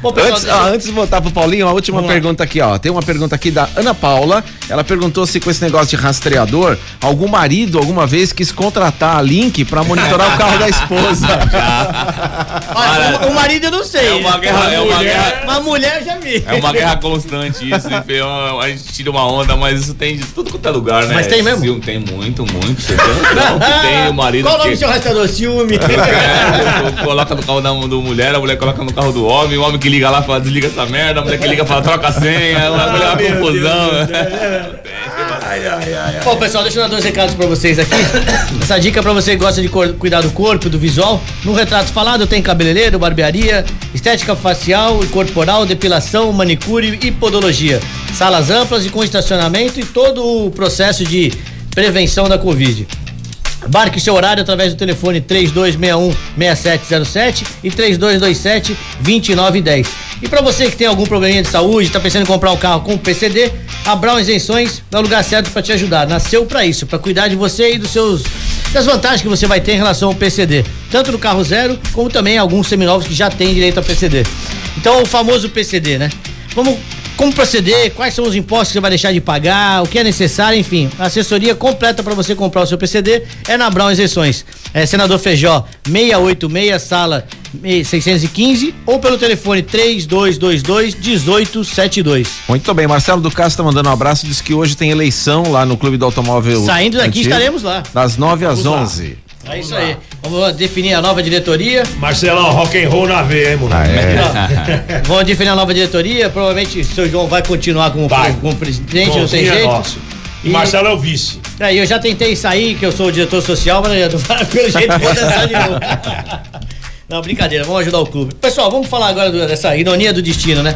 Bom, pessoal,
Antes,
deixa-
ah, antes de voltar pro Paulinho, a última
Vamos lá.
pergunta aqui, ó. Tem uma pergunta aqui da Ana Paula. Ela perguntou se com esse negócio de rastreador, algum marido alguma vez quis contratar a Link pra monitorar o carro da esposa.
Olha, o, o marido eu não sei.
É uma guerra, é uma guerra.
Uma mulher eu já vi.
É uma guerra constante isso, enfim, é a gente tira uma onda, mas isso tem de tudo quanto é lugar, né?
Mas tem mesmo?
Sim, Tem muito, muito. Você tem noção que tem o marido
Qual o nome
que
do seu rastreador? Ciúme.
é, coloca no carro da do mulher, a mulher coloca no carro do homem, o homem que liga lá fala desliga essa merda, a mulher que liga fala troca a senha, uma mulher é uma confusão.
Bom, pessoal, deixa eu dar dois recados pra vocês aqui. Essa dica é pra você que gosta de cuidar do corpo, do visual. No retrato falado tem cabeleireiro, barbearia, estética facial e corporal, depilação, manicure e podologia. Salas amplas e com estacionamento e todo o processo de prevenção da Covid. Marque seu horário através do telefone 3261-6707 e 3227-2910. E para você que tem algum probleminha de saúde, está pensando em comprar um carro com PCD, a Brown Isenções é o lugar certo para te ajudar. Nasceu para isso, para cuidar de você e dos seus das vantagens que você vai ter em relação ao PCD, tanto no carro zero como também alguns seminovos que já têm direito a PCD. Então, o famoso PCD, né? Vamos como proceder, quais são os impostos que você vai deixar de pagar, o que é necessário, enfim. A assessoria completa para você comprar o seu PCD é na Brown Exceções. É Senador Feijó 686, sala 615 ou pelo telefone 3222 1872.
Muito bem, Marcelo do Castro tá mandando um abraço, diz que hoje tem eleição lá no Clube do Automóvel.
Saindo daqui
Antigo,
estaremos lá.
Das 9 às
Vamos lá.
11.
É isso aí. Vamos definir a nova diretoria.
Marcelão, rock and roll na veia, hein, moleque?
Ah, é.
Vamos definir a nova diretoria. Provavelmente o seu João vai continuar como,
Vai.
como presidente, não tem
Joãozinho é
jeito.
nosso.
E-
Marcelo é o vice.
Aí eu já tentei sair, que eu sou o diretor social, mas eu tô- pelo jeito vou dançar de novo. Não, brincadeira, vamos ajudar o clube. Pessoal, vamos falar agora do- dessa ironia do destino, né?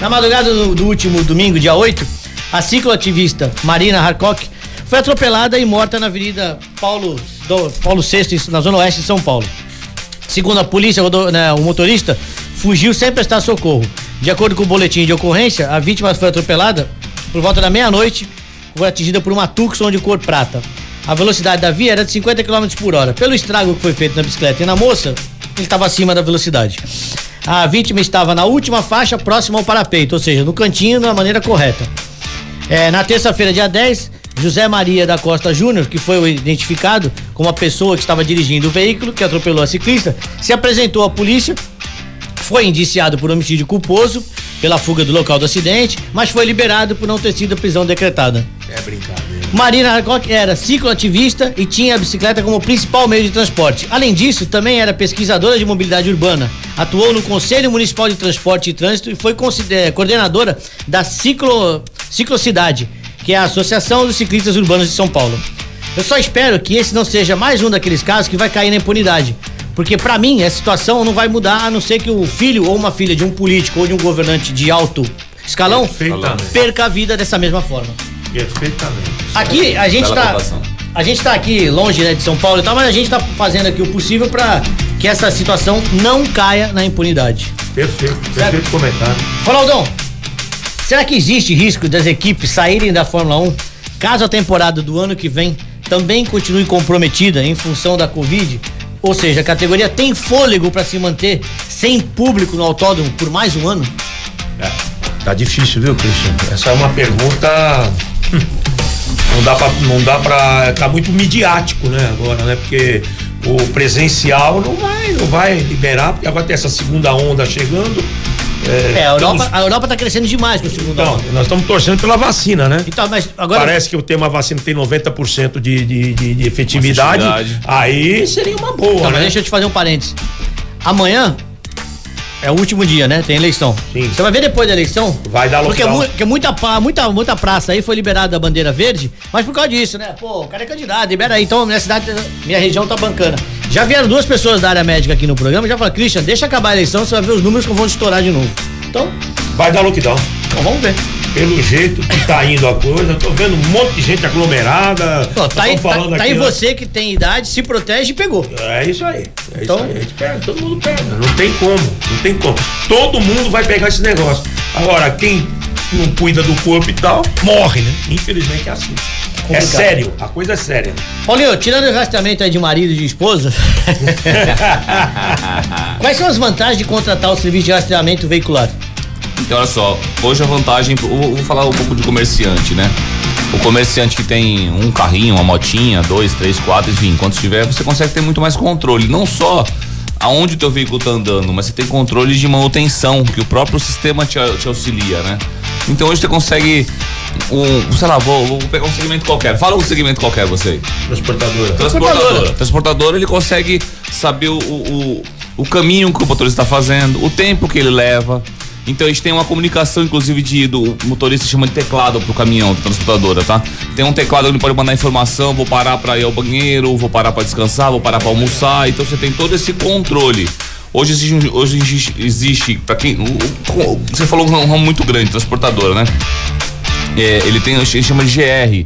Na madrugada do, do último domingo, dia 8, a cicloativista Marina Harcock foi atropelada e morta na Avenida Paulo, do, Paulo VI, na zona oeste de São Paulo. Segundo a polícia, né, o motorista fugiu sem prestar socorro. De acordo com o boletim de ocorrência, a vítima foi atropelada por volta da meia-noite, foi atingida por uma Tucson de cor prata. A velocidade da via era de 50 km por hora. Pelo estrago que foi feito na bicicleta e na moça, ele estava acima da velocidade. A vítima estava na última faixa, próxima ao parapeito, ou seja, no cantinho, da maneira correta. É, na terça-feira, dia 10, José Maria da Costa Júnior, que foi identificado como a pessoa que estava dirigindo o veículo que atropelou a ciclista, se apresentou à polícia, foi indiciado por homicídio culposo pela fuga do local do acidente, mas foi liberado por não ter sido a prisão decretada.
É brincadeira.
Marina Harcock era cicloativista e tinha a bicicleta como principal meio de transporte. Além disso, também era pesquisadora de mobilidade urbana. Atuou no Conselho Municipal de Transporte e Trânsito e foi coordenadora da Ciclo, Ciclocidade, que é a Associação dos Ciclistas Urbanos de São Paulo. Eu só espero que esse não seja mais um daqueles casos que vai cair na impunidade. Porque pra mim, essa situação não vai mudar a não ser que o filho ou uma filha de um político ou de um governante de alto escalão perca a vida dessa mesma forma.
Perfeitamente.
Aqui a gente
Bela
tá. A gente tá aqui longe né, de São Paulo e tal, mas a gente tá fazendo aqui o possível pra que essa situação não caia na impunidade.
Perfeito. Perfeito comentário.
Ronaldão, será que existe risco das equipes saírem da Fórmula 1 caso a temporada do ano que vem também continue comprometida em função da Covid? Ou seja, a categoria tem fôlego pra se manter sem público no autódromo por mais um ano?
É, tá difícil, viu, Christian? Essa é uma pergunta. Não dá pra. Não dá pra tá muito midiático, né, agora, né? Porque o presencial não vai, não vai liberar, porque agora tem essa segunda onda chegando.
É, a Europa,
estamos-
a Europa tá crescendo demais com o segundo
Então,
ano.
nós estamos torcendo pela vacina, né?
Então, mas agora.
Parece que o tema vacina tem 90% de, de, de, de efetividade.
Efetividade.
Aí seria uma boa,
Então, mas
né?
deixa eu te fazer um parênteses. Amanhã é o último dia, né? Tem eleição.
Sim.
Você vai ver depois da eleição.
Vai dar
Porque,
lockdown.
mu- porque muita, muita, muita praça aí foi liberada a bandeira verde, mas por causa disso, né? Pô, o cara é candidato, libera aí. Então, minha cidade, minha região tá bancana. Já vieram duas pessoas da área médica aqui no programa e já falaram, Christian, deixa acabar a eleição, você vai ver os números que vão estourar de novo. Então,
Vai dar lockdown.
então vamos ver.
Pelo jeito que tá indo a coisa, tô vendo um monte de gente aglomerada.
Pô, tá aí,
estamos
tá,
falando
tá
aqui,
aí você que tem idade, se protege e pegou.
É isso aí. É
Então-
isso aí. A gente pega, todo mundo pega. Não tem como. Não tem como. Todo mundo vai pegar esse negócio. Agora, quem não cuida do corpo e tal, morre, né? Infelizmente é assim. É sério. A coisa é séria.
Paulinho, tirando o rastreamento aí de marido e de esposa, quais são as vantagens de contratar o serviço de rastreamento veicular?
Então, olha só, hoje a vantagem, eu vou vou falar um pouco de comerciante, né? O comerciante que tem um carrinho, uma motinha, dois, três, quatro, enfim, quantos tiver, você consegue ter muito mais controle. Não só aonde o teu veículo tá andando, mas você tem controle de manutenção, que o próprio sistema te, te auxilia, né? Então hoje você consegue, um, sei lá, vou, vou pegar um segmento qualquer. Fala um segmento qualquer, você.
Transportadora.
Transportadora. Transportador, ele consegue saber o, o, o caminho que o motorista está fazendo, o tempo que ele leva. Então a gente tem uma comunicação, inclusive, de, do motorista chama de teclado pro caminhão, da transportadora, tá? Tem um teclado onde ele pode mandar informação, vou parar para ir ao banheiro, vou parar para descansar, vou parar para almoçar. Então você tem todo esse controle. Hoje existe, hoje existe, para quem. o- o- Você falou um ramo muito grande, transportadora, né? É, ele tem, a gente chama de GR.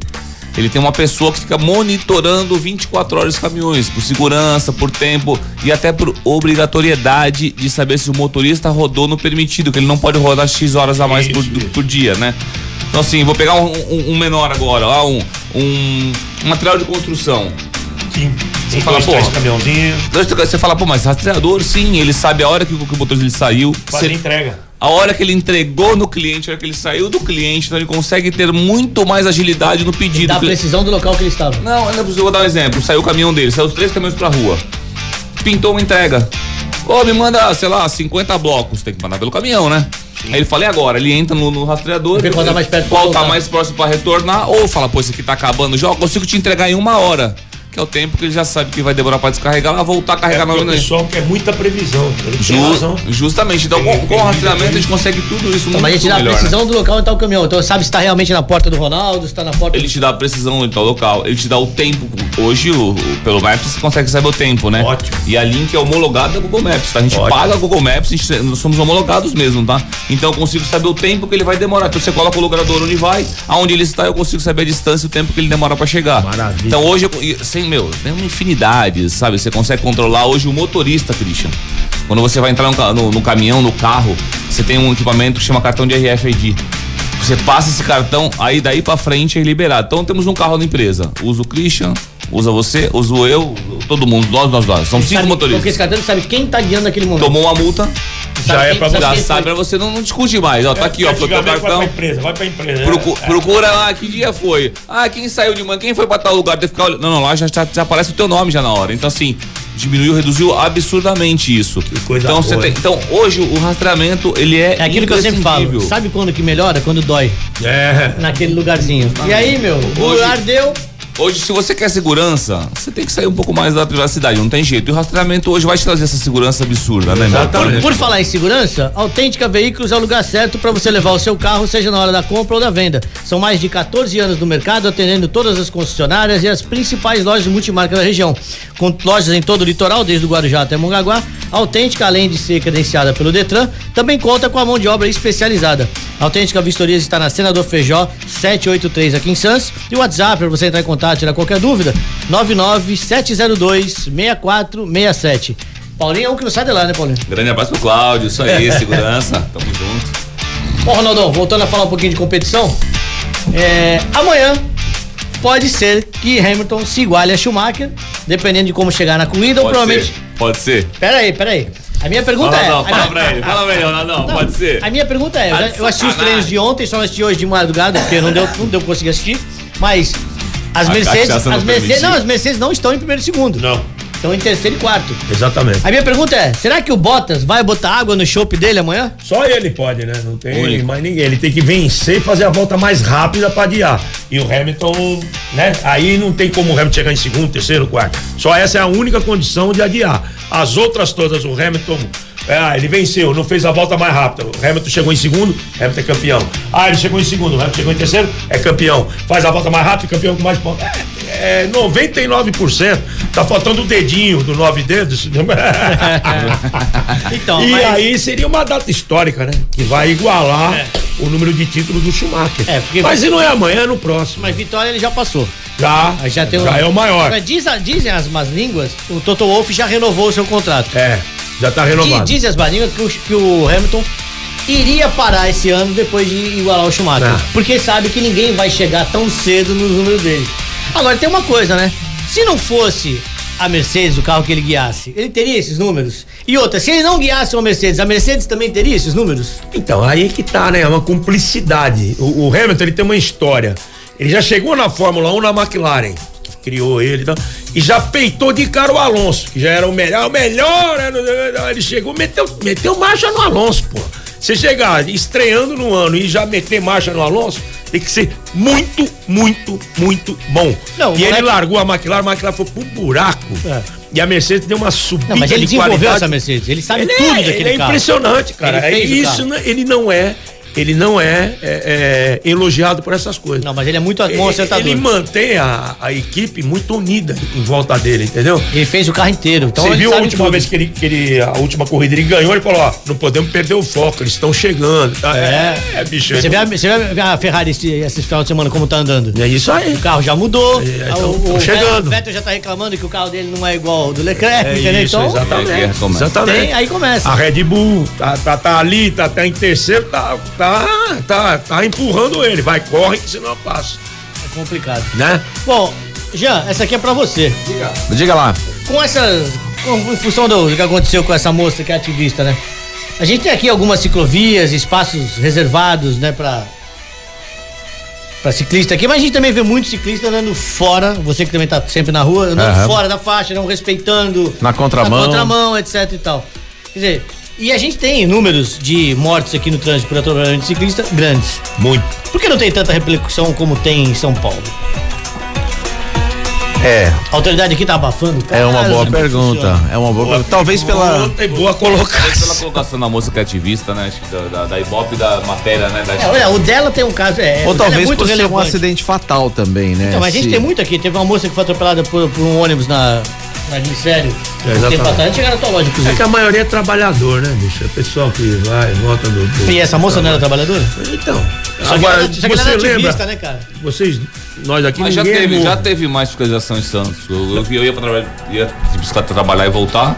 Ele tem uma pessoa que fica monitorando 24 horas os caminhões, por segurança, por tempo e até por obrigatoriedade de saber se o motorista rodou no permitido, que ele não pode rodar X horas a mais por, por dia, né? Então assim, vou pegar um, um- um menor agora, um, um, um material de construção.
Sim. Tem
fala,
dois, três
porra.
caminhãozinhos.
Você fala, pô, mas rastreador, sim, ele sabe a hora que, o- que o motorista ele saiu.
Fazer
Você-
entrega.
a hora que ele entregou no cliente, a hora que ele saiu do cliente, então ele consegue ter muito mais agilidade no pedido.
Da precisão do local que ele estava.
Não, eu vou dar um exemplo. Saiu o caminhão dele, saiu os três caminhões pra rua. Pintou uma entrega. Ô, me manda, sei lá, 50 blocos. Tem que mandar pelo caminhão, né? Aí ele fala, e agora? Ele entra no, no rastreador.
Vê qual tá mais perto pra
Qual tá mais próximo pra retornar. Ou fala, pô, esse aqui tá acabando já. Eu consigo te entregar em uma hora. Que é o tempo que ele já sabe que vai demorar pra descarregar, lá voltar a
É
carregar
porque o
novamente.
pessoal quer muita previsão. Ele
Ju- justamente. Então, com, com o rastreamento, a gente consegue tudo isso
Então,
muito
mas a gente dá a
né?
precisão do local onde tá o caminhão. Então sabe se tá realmente na porta do Ronaldo, se tá na porta
Ele te dá a precisão de tal local, ele te dá o tempo. Hoje, o, o- pelo Maps, você consegue saber o tempo, né?
Ótimo.
E a link é homologada da Google Maps, tá? A gente
Ótimo.
paga a Google Maps, a gente, nós somos homologados mesmo, tá? Então eu consigo saber o tempo que ele vai demorar. Então você coloca o locador onde vai, aonde ele está, eu consigo saber a distância e o tempo que ele demora pra chegar.
Maravilha.
Então hoje, eu- e, sem, meu, tem uma infinidade, sabe? Você consegue controlar hoje o motorista, Christian. Quando você vai entrar no, no- no caminhão, no carro, você tem um equipamento que chama cartão de RFID. Você passa esse cartão, aí daí pra frente é liberado. Então temos um carro da empresa. Usa o Christian, usa você, uso eu, todo mundo, nós, nós, nós. São cinco
Sabe- Porque
motoristas.
esse cartão sabe quem tá guiando naquele momento.
Tomou uma multa,
Já é
quem-
pra você.
já sabe pra você não, não discute mais. Ó, tá aqui, ó, foi teu
Antigamente Vai
cartão.
pra empresa, vai pra empresa.
Procu-
É.
Procura lá, que dia foi? Ah, quem saiu de manhã, quem foi pra tal lugar? Deve ficar olhando. Não, não, lá já, já, já aparece o teu nome já na hora. Então, assim, diminuiu, reduziu absurdamente isso.
coisa
então, você
boa,
tem, então, hoje o rastreamento, ele é.
É aquilo que eu sempre falo. Sabe quando que melhora? Quando dói.
É.
Naquele lugarzinho. E aí, meu, o
Hoje-
lugar deu.
Hoje, se você quer segurança, você tem que sair um pouco mais da privacidade, não tem jeito. E o rastreamento hoje vai te trazer essa segurança absurda, né, meu?
Exatamente.
Por falar em segurança, Autêntica Veículos é o lugar certo para você levar o seu carro, seja na hora da compra ou da venda. São mais de 14 anos no mercado, atendendo todas as concessionárias e as principais lojas de multimarca da região. Com lojas em todo o litoral, desde o Guarujá até Mongaguá, a Autêntica, além de ser credenciada pelo Detran, também conta com a mão de obra especializada. A Autêntica Vistorias está na Senador Feijó 783 aqui em Santos. E o WhatsApp para você entrar em contato, tirar qualquer dúvida, 99702 6467. Paulinho é um que não sai de lá, né, Paulinho?
Grande abraço pro Cláudio, isso aí, segurança. Tamo junto.
Ó, Ronaldão, voltando a falar um pouquinho de competição, é, amanhã pode ser que Hamilton se iguale a Schumacher, dependendo de como chegar na corrida, ou
Pode
provavelmente.
ser. Pode ser.
Pera aí, pera aí. A minha pergunta
Fala,
é.
não, fala pra ele, fala pra ele, Ronaldão,
Não,
pode ser.
A minha pergunta é, eu,
Tá
eu assisti os treinos de ontem, só assisti hoje de madrugada, porque não deu, não deu pra conseguir assistir. Mas as
A
Mercedes,
cachaça não
as Mercedes, não, as Mercedes não estão em primeiro e segundo.
Não,
Estão em terceiro e quarto.
exatamente.
A minha pergunta é, será que o Bottas vai botar água no chopp dele amanhã?
Só ele pode, né? Não tem
Único.
mais ninguém. Ele tem que vencer e fazer a volta mais rápida pra adiar. E o Hamilton, né? Aí não tem como o Hamilton chegar em segundo, terceiro, quarto. Só essa é a única condição de adiar. As outras todas, o Hamilton. Ah, ele venceu, não fez a volta mais rápida. O Hamilton chegou em segundo, Hamilton é campeão. Ah, ele chegou em segundo, o Hamilton chegou em terceiro, é campeão. Faz a volta mais rápida, campeão com mais pontos. É, é 99%. Tá faltando o dedinho do nove dedos.
Então,
e
mas-
aí seria uma data histórica, né? Que vai igualar o número de títulos do Schumacher.
É, porque-
Mas se não é amanhã, é no próximo.
Mas vitória ele já passou.
Já,
já tem um-
já é o maior.
Mas diz dizem as más línguas, o Toto Wolff já renovou o seu contrato.
É, já tá
Di-
renovado.
Dizem as línguas que o, que o Hamilton iria parar esse ano depois de igualar o Schumacher.
Ah.
Porque sabe que ninguém vai chegar tão cedo no número dele. Agora tem uma coisa, né? Se não fosse a Mercedes, o carro que ele guiasse, ele teria esses números? E outra, se ele não guiasse uma Mercedes, a Mercedes também teria esses números?
Então, aí que tá, né? É uma cumplicidade. O, o Hamilton, ele tem uma história. Ele já chegou na Fórmula 1 na McLaren, criou ele e tal, e já peitou de cara o Alonso, que já era o melhor, o melhor, né? ele chegou, meteu, meteu marcha no Alonso, pô. Você chegar estreando no ano e já meter marcha no Alonso, tem que ser muito, muito, muito bom.
Não,
e ele
moleque-
largou a McLaren, a McLaren foi pro buraco.
É.
E a Mercedes deu uma subida
Não, mas ele
de
desenvolveu
qualidade.
essa Mercedes, ele sabe
Ele
tudo
é,
daquele
ele é
carro.
impressionante, cara.
Ele
É isso,
carro.
né? ele não é, ele não é, é, é, elogiado por essas coisas.
Não, mas ele é muito bom
ele,
acertador.
ele mantém a, a equipe muito unida em volta dele, entendeu?
Ele fez o carro inteiro. Então
Você
ele
viu a última
tudo.
vez que ele, que ele, a última corrida ele ganhou, ele falou, ó, não podemos perder o foco, eles estão chegando. tá?
É.
é, bicho.
Você vê, a, você vê a Ferrari esse, esse final de semana como tá andando?
É isso aí.
O carro já mudou.
É, então,
o, o
chegando.
Vettel- Vettel já tá reclamando que o carro dele não é igual ao do Leclerc,
É
entendeu?
isso,
então,
exatamente.
É,
exatamente.
Tem, aí começa.
A Red Bull tá, tá, tá ali, tá, tá em terceiro, tá, tá, tá, tá empurrando ele. Vai, corre que senão passa.
é complicado.
Né?
Bom, Jean, essa aqui é pra você.
Diga lá.
Com essa. com- em função do que aconteceu com essa moça que é ativista, né? A gente tem aqui algumas ciclovias, espaços reservados, né, pra, pra ciclista aqui, mas a gente também vê muito ciclista andando fora, você que também tá sempre na rua, andando
Aham.
fora da faixa, não respeitando.
Na contramão.
Na contramão, etc e tal. Quer dizer, e a gente tem números de mortes aqui no trânsito por atropelamento de ciclista grandes.
Muito.
Por que não tem tanta repercussão como tem em São Paulo?
É,
A autoridade aqui tá abafando?
é uma
Cara,
boa pergunta.
funciona?
É uma boa pergunta. Talvez pela.
Tem boa
Talvez pela
colocação.
colocação da moça que é ativista, né? Acho que da, da, da Ibope da matéria, né? Da
É, olha, o dela tem um caso. É,
Ou
dela
talvez
é
por ser um acidente fatal também, né?
Então, mas a gente
Se-
tem muito aqui. Teve uma moça que foi atropelada por, por um ônibus na, na Glicério.
É,
tempo
exatamente.
atrás. Chegaram na tua loja,
É
inclusive.
que a maioria é trabalhador, né, bicho? É pessoal que vai, volta do. do
E essa moça não era trabalhadora?
Então.
Só que
Agora,
ela, só que ela
você
era ativista,
lembra?
né, cara?
Vocês, nós aqui
Mas já
é
teve,
morto.
já teve mais fiscalização em Santos. Eu, eu, eu ia, pra trabalhar, ia de bicicleta trabalhar e voltar.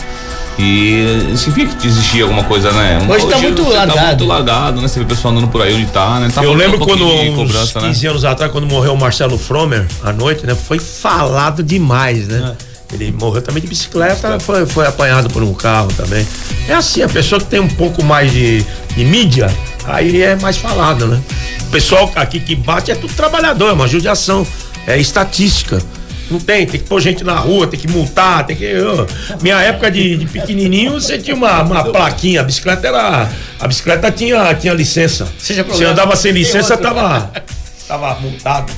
E significa que existia alguma coisa, né?
Hoje tá muito
você
largado.
Tá muito largado, né? Você vê o pessoal andando por aí onde tá, né? Tá
Eu lembro
um
quando, uns
cobrança, né?
15 anos atrás, quando morreu o Marcelo Fromer, à noite, né? Foi falado demais, né? Ele morreu também de bicicleta, foi, foi apanhado por um carro também. É assim, a pessoa que tem um pouco mais de, de mídia, aí é mais falado, né? O pessoal aqui que bate é tudo trabalhador, é uma judiação, é estatística. Não tem, tem que pôr gente na rua, tem que multar, tem que. ô, minha época de, de pequenininho, você tinha uma, uma plaquinha, a bicicleta era. A bicicleta tinha, tinha licença.
Seja
Você andava sem licença, tava. Tava multado.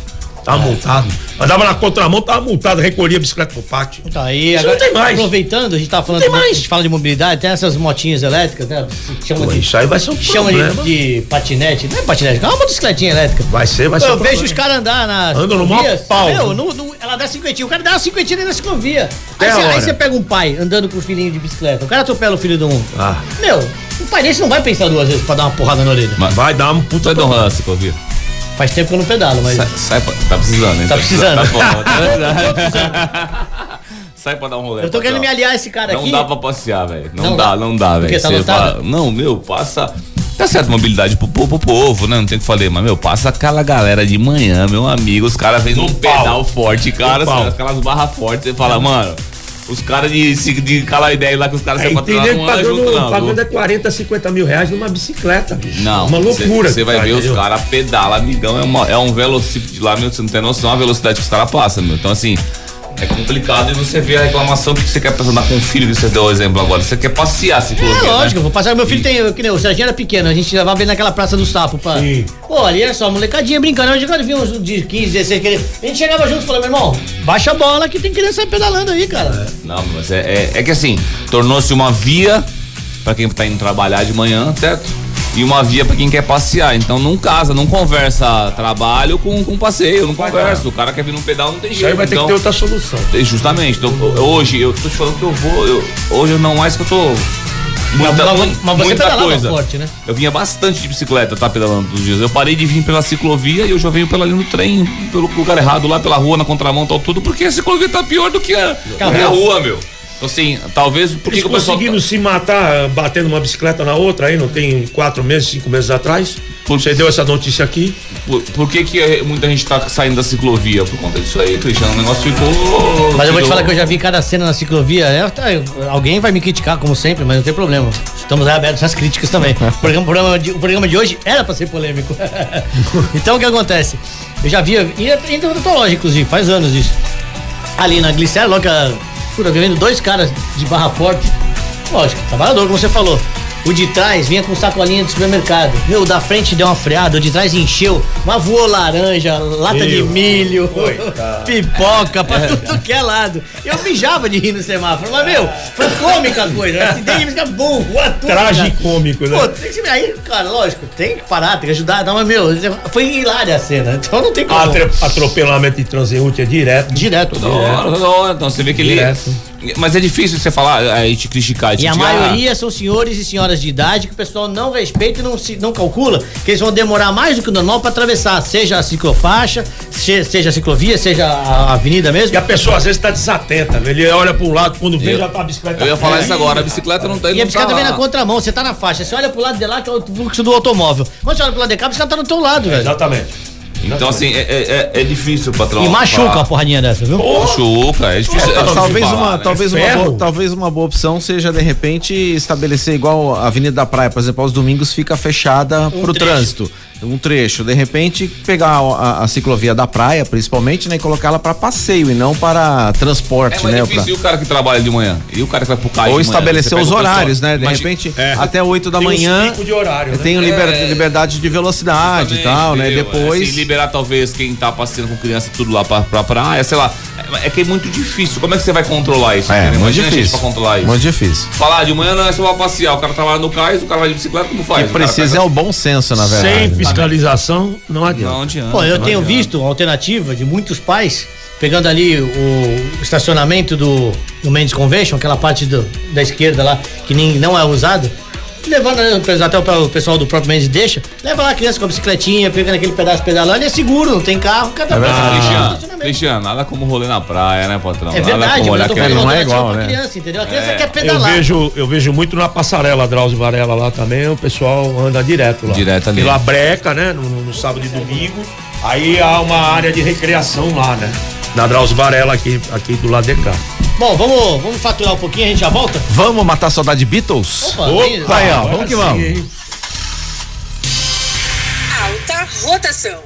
Tava multado. Andava na contramão, tava multado, recolhia a bicicleta pro pátio.
Então, aí
Isso
agora,
não tem mais.
aproveitando, a gente tá falando
tem
de,
mais.
a gente fala de mobilidade, tem essas motinhas elétricas, né? Chama
Pô,
de,
isso aí vai ser um
chama
problema.
de, de patinete, não é patinete, é uma motocicletinha elétrica.
Vai ser, vai ser.
Eu
um
vejo
problema.
os caras andar na.
Andam no maior pau.
Meu, no- no- ela dá cinquentinha. O cara dá uma cinquentinha da ciclovia. Aí você, pega um pai andando com o filhinho de bicicleta. O cara atropela o filho de um.
Ah.
Meu, um pai desse não vai pensar duas vezes pra dar uma porrada na orelha.
Mas-
Vai dar um puta.
Vai dar um lance, Covir.
Faz tempo que eu não pedalo, mas.
Sai, sai pra, tá precisando, hein?
Tá precisando.
Tá bom. sai pra dar um rolê.
Eu tô querendo me aliar esse cara
Não
aqui.
dá pra passear, velho. Não,
Não
dá,
dá.
não dá, velho.
Tá
Não, meu, passa. Tá certo, mobilidade pro, pro, pro povo, né? Não tem o que falar, mas, meu, passa aquela galera de manhã, meu amigo. Os caras vêm num
No
pedal forte, cara, assim, aquelas barras fortes. Você fala, mano, os caras de, de cala ideia lá que os caras
É,
se
entendeu?
não andam junto,
Pagando,
não.
pagando é 40, 50 mil reais numa bicicleta, bicho.
Não,
Uma loucura.
Você vai
tá,
ver os caras pedala, amigão, é, uma, é um velocípede lá, meu, você não tem noção a velocidade que os caras passam, meu. Então, assim, é complicado e você vê a reclamação que você quer andar com um filho, que você deu o exemplo agora. Você quer passear, se
É lógico, eu vou passar. Meu filho tem, que nem o Serginho era pequeno, a gente levava ele naquela praça do sapo. Pra...
Sim.
Pô, ali era só molecadinha brincando. Hoje quando vinha uns de 15, 16, que ele- a gente chegava junto e falava, meu irmão, baixa a bola que tem criança pedalando aí, cara.
Não, mas é, é, é que assim, tornou-se uma via pra quem tá indo trabalhar de manhã, certo? E uma via pra quem quer passear. Então não casa, não conversa trabalho com, com passeio, não conversa. O cara quer vir num pedal, não tem jeito.
Isso aí vai ter
então,
que ter outra solução.
Justamente. Então, eu- hoje, eu tô te falando que eu vou. eu- hoje eu não mais que eu tô. Muita,
mas, mas- mas você
muita
pedalava
coisa.
forte, né?
Eu vinha bastante de bicicleta, tá? Pedalando todos os dias. Eu parei de vir pela ciclovia e eu já venho pela linha do trem, pelo lugar errado, lá pela rua, na contramão, tal, tudo, porque a ciclovia tá pior do que a,
Carro.
do que a rua, meu. Então, assim, talvez. Por que que o pessoal.
conseguiram se matar batendo uma bicicleta na outra aí, não tem quatro meses, cinco meses atrás?
Por-
Você deu essa notícia aqui?
Por, por que, que eh, muita gente tá saindo da ciclovia? Por conta disso aí, Cristiano. O negócio ficou.
Mas eu vou te falar que eu já vi cada cena na ciclovia. É, tá, alguém vai me criticar, como sempre, mas não tem problema. Estamos abertos às críticas também. O programa, o programa de, o programa de hoje era pra ser polêmico. então o que acontece? Eu já via, e tua loja, inclusive, faz anos isso. Ali na Glicério, logo, puta, vendo dois caras de barra forte. Lógico, trabalhador, como você falou. O de trás vinha com sacolinha de supermercado. Meu, o da frente deu uma freada, o de trás encheu. Mas voou laranja, lata de
Meu,
milho,
coitado.
pipoca pra tudo que é lado. Eu mijava de rir no semáforo. Mas, meu, foi cômica a coisa. Acidente, fica bum, voa tudo.
Tragicômico, né?
Pô, tem que, aí, cara, lógico, tem que parar, tem que ajudar. Não, mas, meu, foi hilária a cena. Então não tem como.
Atropelamento de transeúnte é direto.
Direto.
Toda hora, toda hora. Então você vê que ele. Mas é difícil você falar, a gente criticar.
E a maioria são senhores e senhoras de idade que o pessoal não respeita e não, se, não calcula que eles vão demorar mais do que o normal pra atravessar, seja a ciclofaixa, se- seja a ciclovia, seja a avenida mesmo.
E a pessoa às vezes tá desatenta, velho. ele olha pro lado, quando vem
Eu-
já tá a bicicleta.
Eu ia falar
É.
isso agora, a bicicleta não tá
E a
não tá
bicicleta vem
lá.
na contramão, você tá na faixa, você olha pro lado de lá que é o fluxo do automóvel. Quando você olha pro lado de cá, a bicicleta tá no teu lado, velho.
Exatamente.
Então, assim, é, é, é- é difícil, patrão.
E machuca
pra-
uma porradinha dessa, viu?
Machuca, é difícil. é difícil
talvez
falar,
uma,
né?
talvez, uma boa, talvez uma boa opção seja de repente estabelecer igual a Avenida da Praia, por exemplo, aos domingos fica fechada pro
trecho.
trânsito, um trecho. De repente pegar a, a- ciclovia da praia, principalmente, né, e colocar ela para passeio e não para transporte,
É mais
né?
difícil.
pra-
E o cara que trabalha de manhã? E o cara que vai pro cais
Ou
de manhã?
estabelecer os horários, né? De
Imagina-
repente,
É.
até 8 da
Tem
manhã.
picos de horário, né?
Tem liber-
É.
liberdade de velocidade e tal, né?
Entendeu?
Depois.
Assim, liberar talvez quem tá passeando com criança tudo lá pra, pra praia, sei lá. É, é que é muito difícil. Como é que você vai controlar isso?
É, muito
Imagina a gente
difícil.
pra controlar isso.
Muito difícil.
Falar de manhã não é só pra passear. O cara tá lá no cais, o cara vai de bicicleta, como
O
faz?
que
O cara
precisa
pega-
é o bom senso, na verdade.
Sem fiscalização, não adianta.
Não adianta.
Pô, eu tenho
adianta.
visto a alternativa de muitos pais pegando ali o estacionamento do, do Mendes Convention, aquela parte do- da esquerda lá que nem, não é usada, levando né, até o pessoal do próprio Mendes deixa, leva lá a criança com a bicicletinha, pegando aquele pedaço pedalando, é seguro, não tem carro, cada
É
vez.
Cristiano, Cristiano, nada como rolê na praia, né, patrão?
É
Nada
verdade,
como
mas
olhar
eu falando
não é igual, né?
criança, entendeu? A criança
É,
quer
Eu
pedalar.
vejo, eu vejo muito na passarela Drauzio Varela lá também, o pessoal anda direto lá.
Direto ali.
Pela breca, né? No, no sábado e domingo. Aí há uma área de recreação lá, né? Na Drauzio Varela aqui, aqui do lado de cá.
Bom, vamos, vamos faturar um pouquinho, a gente já volta?
Vamos matar a saudade de Beatles?
Opa,
aí, ó, vamos que
sim,
vamos.
hein?
Alta rotação.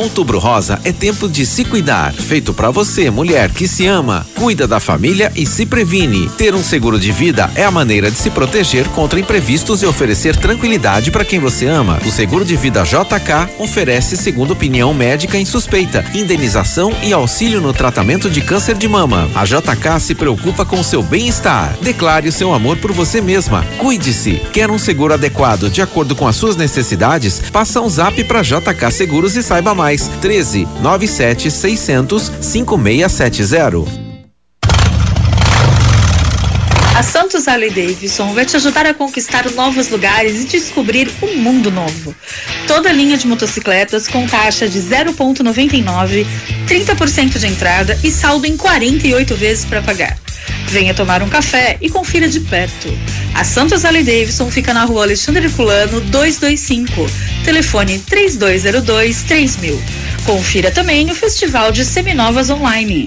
Outubro Rosa é tempo de se cuidar. Feito pra você, mulher que se ama, cuida da família e se previne. Ter um seguro de vida é a maneira de se proteger contra imprevistos e oferecer tranquilidade para quem você ama. O seguro de vida JK oferece segunda opinião médica em suspeita, indenização e auxílio no tratamento de câncer de mama. A JK se preocupa com seu bem-estar. Declare o seu amor por você mesma. Cuide-se. Quer um seguro adequado de acordo com as suas necessidades? Passa um zap para JK Seguros e saiba mais. 13 97 600 5670.
A Santos Harley Davidson vai te ajudar a conquistar novos lugares e descobrir um mundo novo. Toda linha de motocicletas com taxa de 0,99, 30% de entrada e saldo em 48 vezes para pagar. Venha tomar um café e confira de perto. A Santos Harley Davidson fica na rua Alexandre Fulano 225, telefone 3202 3000. Confira também o Festival de Seminovas Online.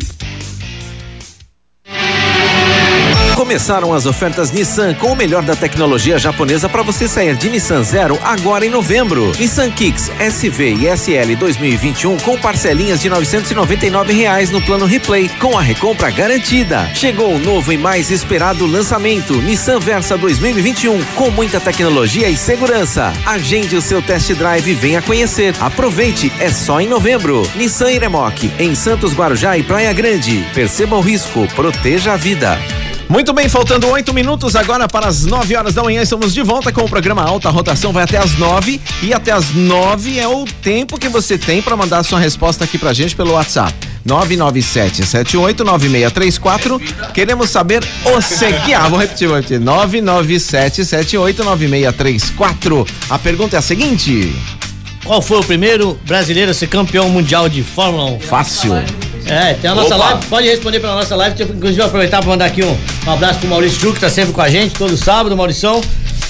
Começaram as ofertas Nissan com o melhor da tecnologia japonesa para você sair de Nissan Zero agora em novembro. Nissan Kicks SV e SL 2021 com parcelinhas de 999 reais no plano Replay com a recompra garantida. Chegou o novo e mais esperado lançamento Nissan Versa 2021 com muita tecnologia e segurança. Agende o seu test drive e venha conhecer. Aproveite, é só em novembro. Nissan Iremoc em Santos Guarujá e Praia Grande. Perceba o risco, proteja a vida.
Muito bem, faltando oito minutos agora para as 9 horas da manhã, estamos de volta com o programa Alta Rotação, vai até as nove e até as nove é o tempo que você tem para mandar a sua resposta aqui pra gente pelo WhatsApp. 997789634. Queremos saber o seguinte. Ah, vou repetir, vou repetir. 997789634. A pergunta é a seguinte:
Qual foi o primeiro brasileiro a ser campeão mundial de Fórmula 1?
Fácil.
É, tem a nossa
Opa.
live, pode responder pela nossa live. Inclusive, vou aproveitar para mandar aqui um, um abraço pro Maurício Chu, que tá sempre com a gente, todo sábado, Maurição.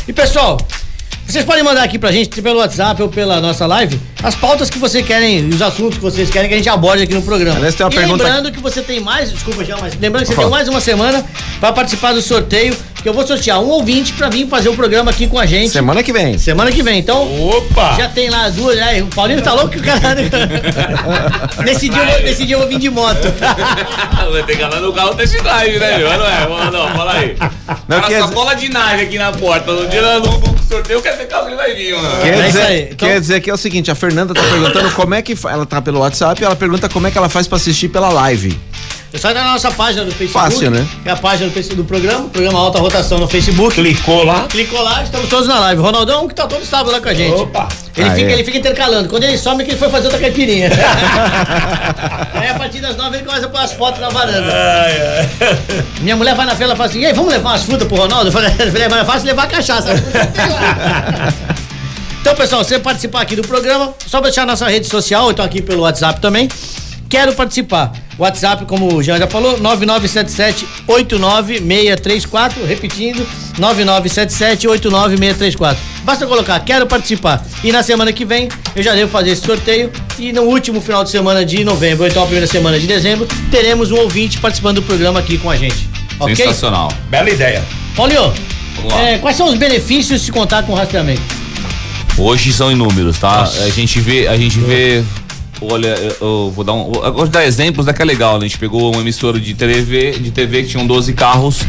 E pessoal, vocês podem mandar aqui pra gente pelo WhatsApp ou pela nossa live as pautas que vocês querem, os assuntos que vocês querem que a gente aborde aqui no programa.
Aliás, tem uma
e
pergunta-
lembrando que você tem mais, desculpa já, mas lembrando que você
Fala.
tem mais uma semana para participar do sorteio, que eu vou sortear um ouvinte para vir fazer o programa aqui com a gente.
Semana que vem.
Semana que vem, então.
Opa!
Já tem lá duas. Aí, o Paulinho tá louco que o cara. nesse, dia, eu vou- nesse dia eu vou vir de moto.
Vai ter que andar no carro test drive, né, meu? Não é? Vamos lá, não, fala aí.
Não,
Cara, só cola de nave aqui na porta. No dia do, do sorteio, quer ver carro que ele vai vir, mano.
Quer,
É
dizer,
aí. Então-
quer dizer que é o seguinte, a Fernanda tá perguntando como é que ela tá pelo WhatsApp, ela pergunta como é que ela faz pra assistir pela live.
É só entrar na nossa página do Facebook.
Fácil, né?
Que é a página do, do programa, programa Alta Rotação no Facebook.
Clicou lá.
Clicou lá, estamos todos na live. Ronaldão, que tá todo sábado lá com a gente.
Opa!
Ele,
Ah,
fica,
é.
ele fica intercalando. Quando ele some, é que ele foi fazer outra caipirinha. Aí a partir das nove ele começa a pôr as fotos na varanda. Minha mulher vai na feira e fala assim: e aí, vamos levar umas frutas pro Ronaldo? Eu falei, eu falei, mas é fácil levar a cachaça. Então, pessoal, você participar aqui do programa, só deixar nossa rede social, eu tô aqui pelo WhatsApp também. Quero participar. WhatsApp, como o Jean já falou, 9977-89634. Repetindo, 9977-89634. Basta colocar, quero participar. E na semana que vem, eu já devo fazer esse sorteio. E no último final de semana de novembro, ou então a primeira semana de dezembro, teremos um ouvinte participando do programa aqui com a gente. Ok?
Sensacional.
Bela ideia.
Paulinho, é, quais são os benefícios de se contar com rastreamento?
Hoje são inúmeros, tá? A gente vê, a gente vê. Olha, eu- vou dar um. Eu gosto de dar exemplos, né? Que é legal. né? A gente pegou uma emissora de TV, de TV que tinham 12 carros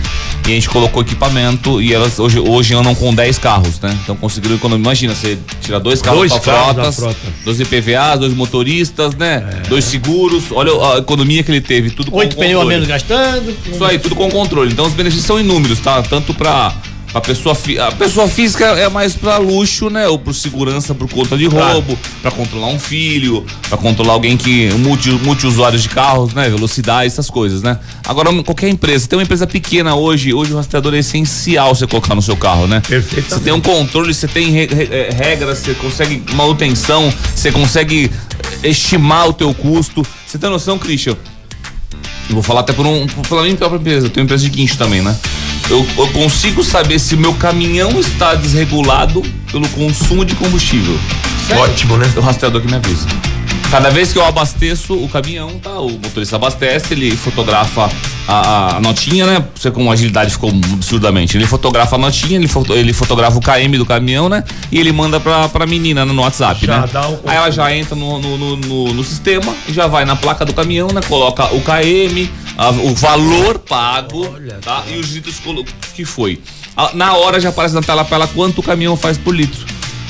e a gente colocou equipamento e elas hoje, hoje andam com 10 carros, né? Então conseguiram economizar. Imagina, você tira dois carros
da
frotas,
frota.
dois IPVAs, dois motoristas, né? Dois seguros. Olha a economia que ele teve, tudo com
Oito pneus a menos gastando.
Isso aí, tudo com controle. Então os benefícios são inúmeros, tá? Tanto pra. A pessoa, fi- a pessoa física é mais pra luxo, né? Ou por segurança, por conta de
Claro.
roubo, pra controlar um filho, pra controlar alguém que. multi, multi-usuários de carros, né? Velocidade, essas coisas, né? Agora, qualquer empresa, tem uma empresa pequena hoje, hoje o rastreador é essencial você colocar no seu carro, né?
Perfeitamente.
Você tem um controle, você tem re- re- eh, regras, você consegue manutenção, você consegue estimar o teu custo. Você tem noção, Christian? Eu vou falar até por um. Pela minha própria empresa. Eu tenho empresa de guincho também, né? Eu, eu consigo saber se meu caminhão está desregulado pelo consumo de combustível.
Ótimo, né?
O rastreador que me avisa. Cada vez que eu abasteço o caminhão, tá? O motorista abastece, ele fotografa a, a notinha, né? Você com agilidade ficou absurdamente. Ele fotografa a notinha, ele, foto- ele fotografa o KM do caminhão, né? E ele manda pra, pra menina no WhatsApp,
Já
né?
o
Aí ela já entra no, no, no, no- no sistema, já vai na placa do caminhão, né? Coloca o KM, a- o valor pago, tá? E os litros que foi. Na hora já aparece na tela pra ela quanto o caminhão faz por litro.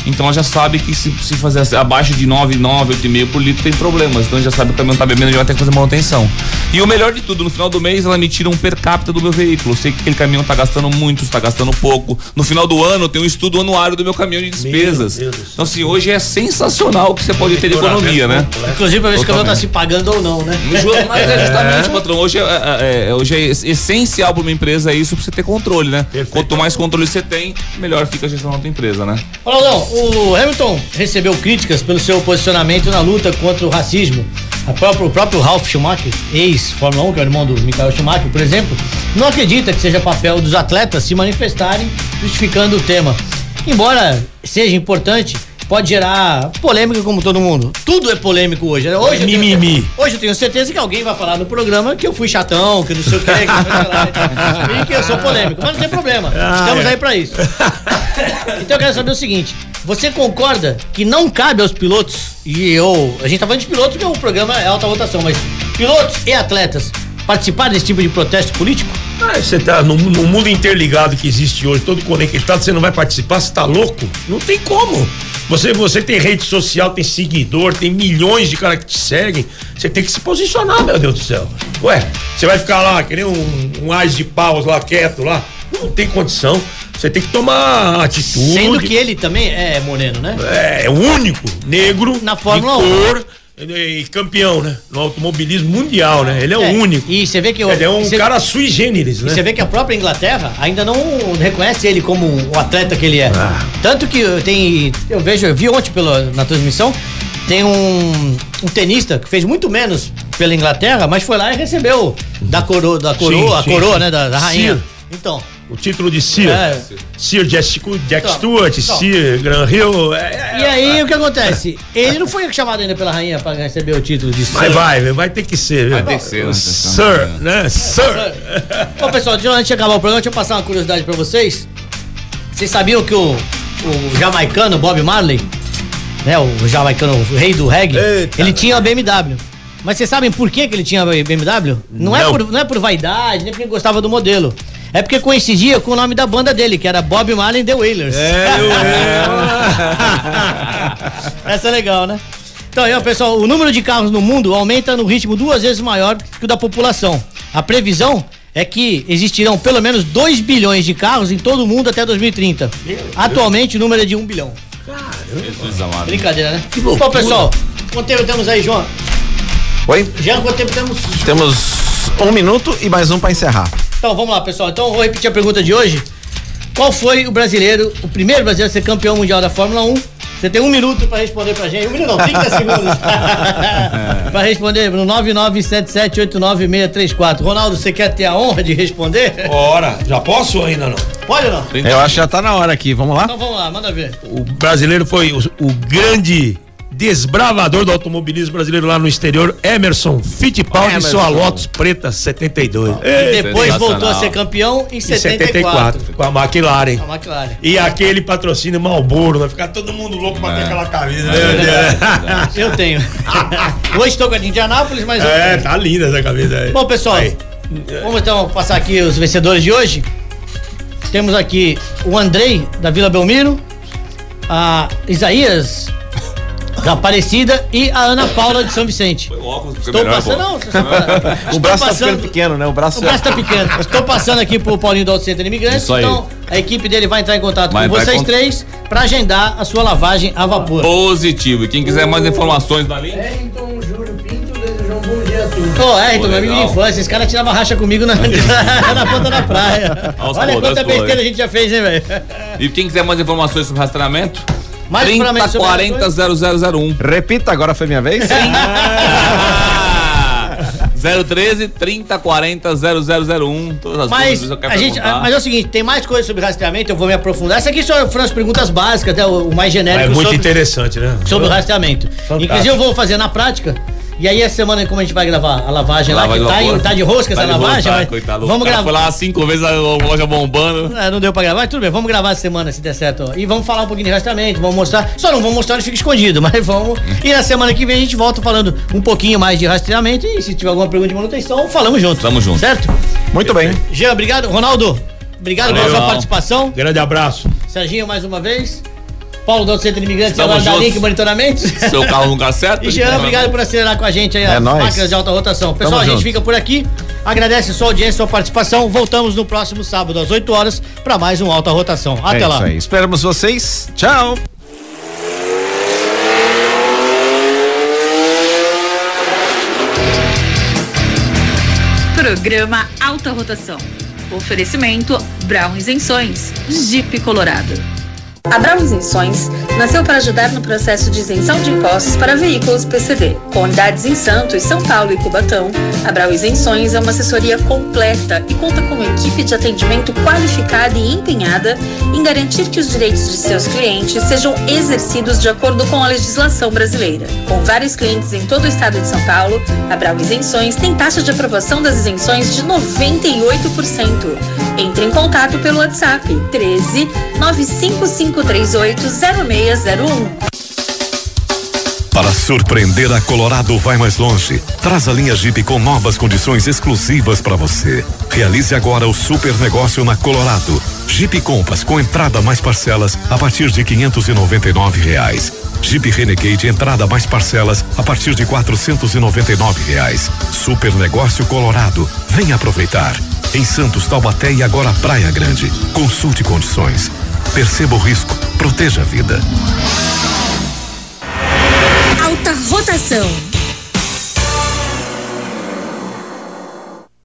Então ela já sabe que se, se fazer assim, abaixo de 9, 9, 8,5 por litro tem problemas. Então já sabe que o caminhão tá bebendo e vai ter que fazer manutenção. E o melhor de tudo, no final do mês ela me tira um per capita do meu veículo. Eu sei que aquele caminhão tá gastando muito, está gastando pouco. No final do ano tem um estudo anuário do meu caminhão de despesas. Então assim, hoje é sensacional o que você pode ter de economia, né?
Inclusive pra ver se o caminhão tá se pagando ou não, né?
No jogo, Mas é justamente, patrão, hoje é, é- é- hoje é essencial para uma empresa isso pra você ter controle, né? Quanto mais controle você tem, melhor fica a gestão da tua empresa, né?
Ronaldão, o Hamilton recebeu críticas pelo seu posicionamento na luta contra o racismo. Própria- o próprio Ralf Schumacher, ex-Fórmula 1, que é o irmão do Michael Schumacher, por exemplo, não acredita que seja papel dos atletas se manifestarem justificando o tema. Embora seja importante, pode gerar polêmica como todo mundo. Tudo é polêmico hoje. né? Hoje eu tenho
Mimimi.
certeza- Hoje eu tenho certeza que alguém vai falar no programa que eu fui chatão, que não sei o que, que que lá, e que eu sou polêmico. Mas não tem problema. Estamos aí pra isso. Então eu quero saber o seguinte: você concorda que não cabe aos pilotos, e eu. A gente tá falando de pilotos porque o programa é alta votação, mas pilotos e atletas participar desse tipo de protesto político?
Ah, Você tá no, no mundo interligado que existe hoje, todo conectado, você não vai participar, você tá louco? Não tem como. Você, você tem rede social, tem seguidor, tem milhões de caras que te seguem. Você tem que se posicionar, meu Deus do céu. Ué, você vai ficar lá, que nem um, um ás de paus lá, quieto lá. Não tem condição. Você tem que tomar atitude.
Sendo que ele também é moreno, né?
É, é o único negro
Na Fórmula
de
1.
Cor e campeão, né? No automobilismo mundial, né? Ele é,
É,
o único.
E você vê que
Ele é um
você-
cara sui generis,
E
né?
você vê que a própria Inglaterra ainda não reconhece ele como o atleta que ele é.
Ah.
Tanto que tem. Eu vejo, eu vi ontem pela, na transmissão, tem um, um tenista que fez muito menos pela Inglaterra, mas foi lá e recebeu da coroa, da coroa,
Sim,
a
sim,
coroa,
sim.
né? Da, da rainha. Então,
O título de Sir.
É.
Sir Jack, Jack
Então,
Stewart,
então.
Sir Gran Hill. é- é-
e aí o que acontece? Ele não foi chamado ainda pela rainha para receber o título de
Mas
Sir.
vai, vai ter que ser.
Vai ter que ser, né?
Sir, né? Sir.
Bom, pessoal, antes de acabar o programa, deixa eu passar uma curiosidade pra vocês. Vocês sabiam que o, o jamaicano Bob Marley, né, o jamaicano, o rei do reggae,
Eita.
ele tinha a BMW. Mas vocês sabem por que, que ele tinha a BMW? Não, É
Não.
por, não é por vaidade, nem porque gostava do modelo. É porque coincidia com o nome da banda dele, que era Bob Marley and The Wailers.
É, eu,
Essa é legal, né? Então, aí, ó, pessoal, o número de carros no mundo aumenta no ritmo duas vezes maior que o da população. A previsão é que existirão pelo menos 2 bilhões de carros em todo o mundo até 2030. Atualmente o número é de 1 bilhão.
Jesus amado.
Brincadeira, né?
Que loucura.
Bom, pessoal, quanto tempo temos aí, João?
Oi?
Jean, quanto tempo temos?
Temos um minuto e mais um pra encerrar.
Então, vamos lá, pessoal. Então, eu vou repetir a pergunta de hoje. Qual foi o brasileiro, o primeiro brasileiro a ser campeão mundial da Fórmula 1? Você tem um minuto pra responder pra gente. Um minuto não, 30 segundos. pra responder no 997789634. Ronaldo, você quer ter a honra de responder?
Ora, já posso ou ainda não?
Pode ou não?
Eu acho que já tá na hora aqui, vamos lá?
Então vamos lá, manda ver.
O brasileiro foi o, o grande desbravador do automobilismo brasileiro lá no exterior, Emerson Fittipaldi, sua Lotus Preta 72.
E depois
sensacional.
voltou a ser campeão em
Em
74.
74, com a McLaren.
A McLaren.
E aquele patrocínio Malboro, vai ficar todo mundo louco pra ter aquela camisa. né?
Eu tenho. Hoje estou com a de Indianápolis, mas
É, tá linda essa camisa aí.
Bom, pessoal,
Aí.
vamos então passar aqui os vencedores de hoje. Temos aqui o Andrei, da Vila Belmiro, a Isaías, da Aparecida e a Ana Paula de São Vicente.
O óculos
Estou
melhor,
passando, não, estou
O braço tá
passando-
ficando pequeno, né? O braço,
O braço tá pequeno. Estou passando aqui pro Paulinho do Auto Center Imigrantes, então a equipe dele vai entrar em contato
Vai
com vocês três para agendar a sua lavagem a vapor.
Positivo. E quem quiser mais informações da linha,
Wellington Júlio Pinto desejou um bom dia a todos. Ô, é, então, meu amigo de infância, esse cara tirava racha comigo na, na ponta da praia. Olha quanta besteira a gente já fez, hein, velho?
E quem quiser mais informações sobre rastreamento,
Mais
30
informações sobre
40 0001.
Repita, agora foi minha vez?
013 30 40 0001. Todas as
Mas,
dúvidas eu quero
a gente, mas é o seguinte, tem mais coisas sobre rastreamento, eu vou me aprofundar. Essa aqui só foram as perguntas básicas, até o o mais genérico
É muito
sobre,
interessante, né?
sobre o rastreamento.
Fantástico.
Inclusive eu vou fazer na prática. E aí essa semana, como a gente vai gravar a lavagem lá,
Lavagem
que tá, em- tá de rosca
Tá
essa
de
lavagem,
rosca,
mas
coitado.
vamos gravar.
Foi lá cinco vezes a loja bombando.
É, não deu pra gravar, tudo bem, vamos gravar essa semana se der certo. E vamos falar um pouquinho de rastreamento, vamos mostrar. Só não vamos mostrar onde fica escondido, mas vamos. E na semana que vem a gente volta falando um pouquinho mais de rastreamento. E se tiver alguma pergunta de manutenção, falamos junto.
Tamo junto.
Certo?
Muito bem.
Jean, obrigado. Ronaldo, obrigado pela
Valeu.
sua participação.
Grande abraço.
Serginho, mais uma vez. Paulo do Centro de Imigrantes,
Estamos
agora da. Link Monitoramentos.
Seu carro no lugar certo.
E Jean, obrigado por acelerar com a gente aí
É
as
nóis.
máquinas de alta rotação. Pessoal,
Tamo
a gente
junto.
fica por aqui. Agradece a sua audiência, sua participação. Voltamos no próximo sábado, às 8 horas, para mais um Alta Rotação. Até
é
lá.
Isso aí. Esperamos vocês. Tchau.
Programa Alta Rotação. Oferecimento Brown Isenções, Jeep Colorado. A Brown Isenções nasceu para ajudar no processo de isenção de impostos para veículos PCD. Com unidades em Santos, São Paulo e Cubatão, a Brown Isenções é uma assessoria completa e conta com uma equipe de atendimento qualificada e empenhada em garantir que os direitos de seus clientes sejam exercidos de acordo com a legislação brasileira. Com vários clientes em todo o estado de São Paulo, a Brau Isenções tem taxa de aprovação das isenções de 98%. Entre em contato pelo WhatsApp 13 95538 0601.
Para surpreender a Colorado vai mais longe. Traz a linha Jeep com novas condições exclusivas para você. Realize agora o super negócio na Colorado. Jeep Compass com entrada mais parcelas a partir de 599 reais. Jeep Renegade entrada mais parcelas a partir de 499 reais. Super negócio Colorado. Venha aproveitar. Em Santos, Taubaté e agora Praia Grande. Consulte condições. Perceba o risco. Proteja a vida.
Alta rotação.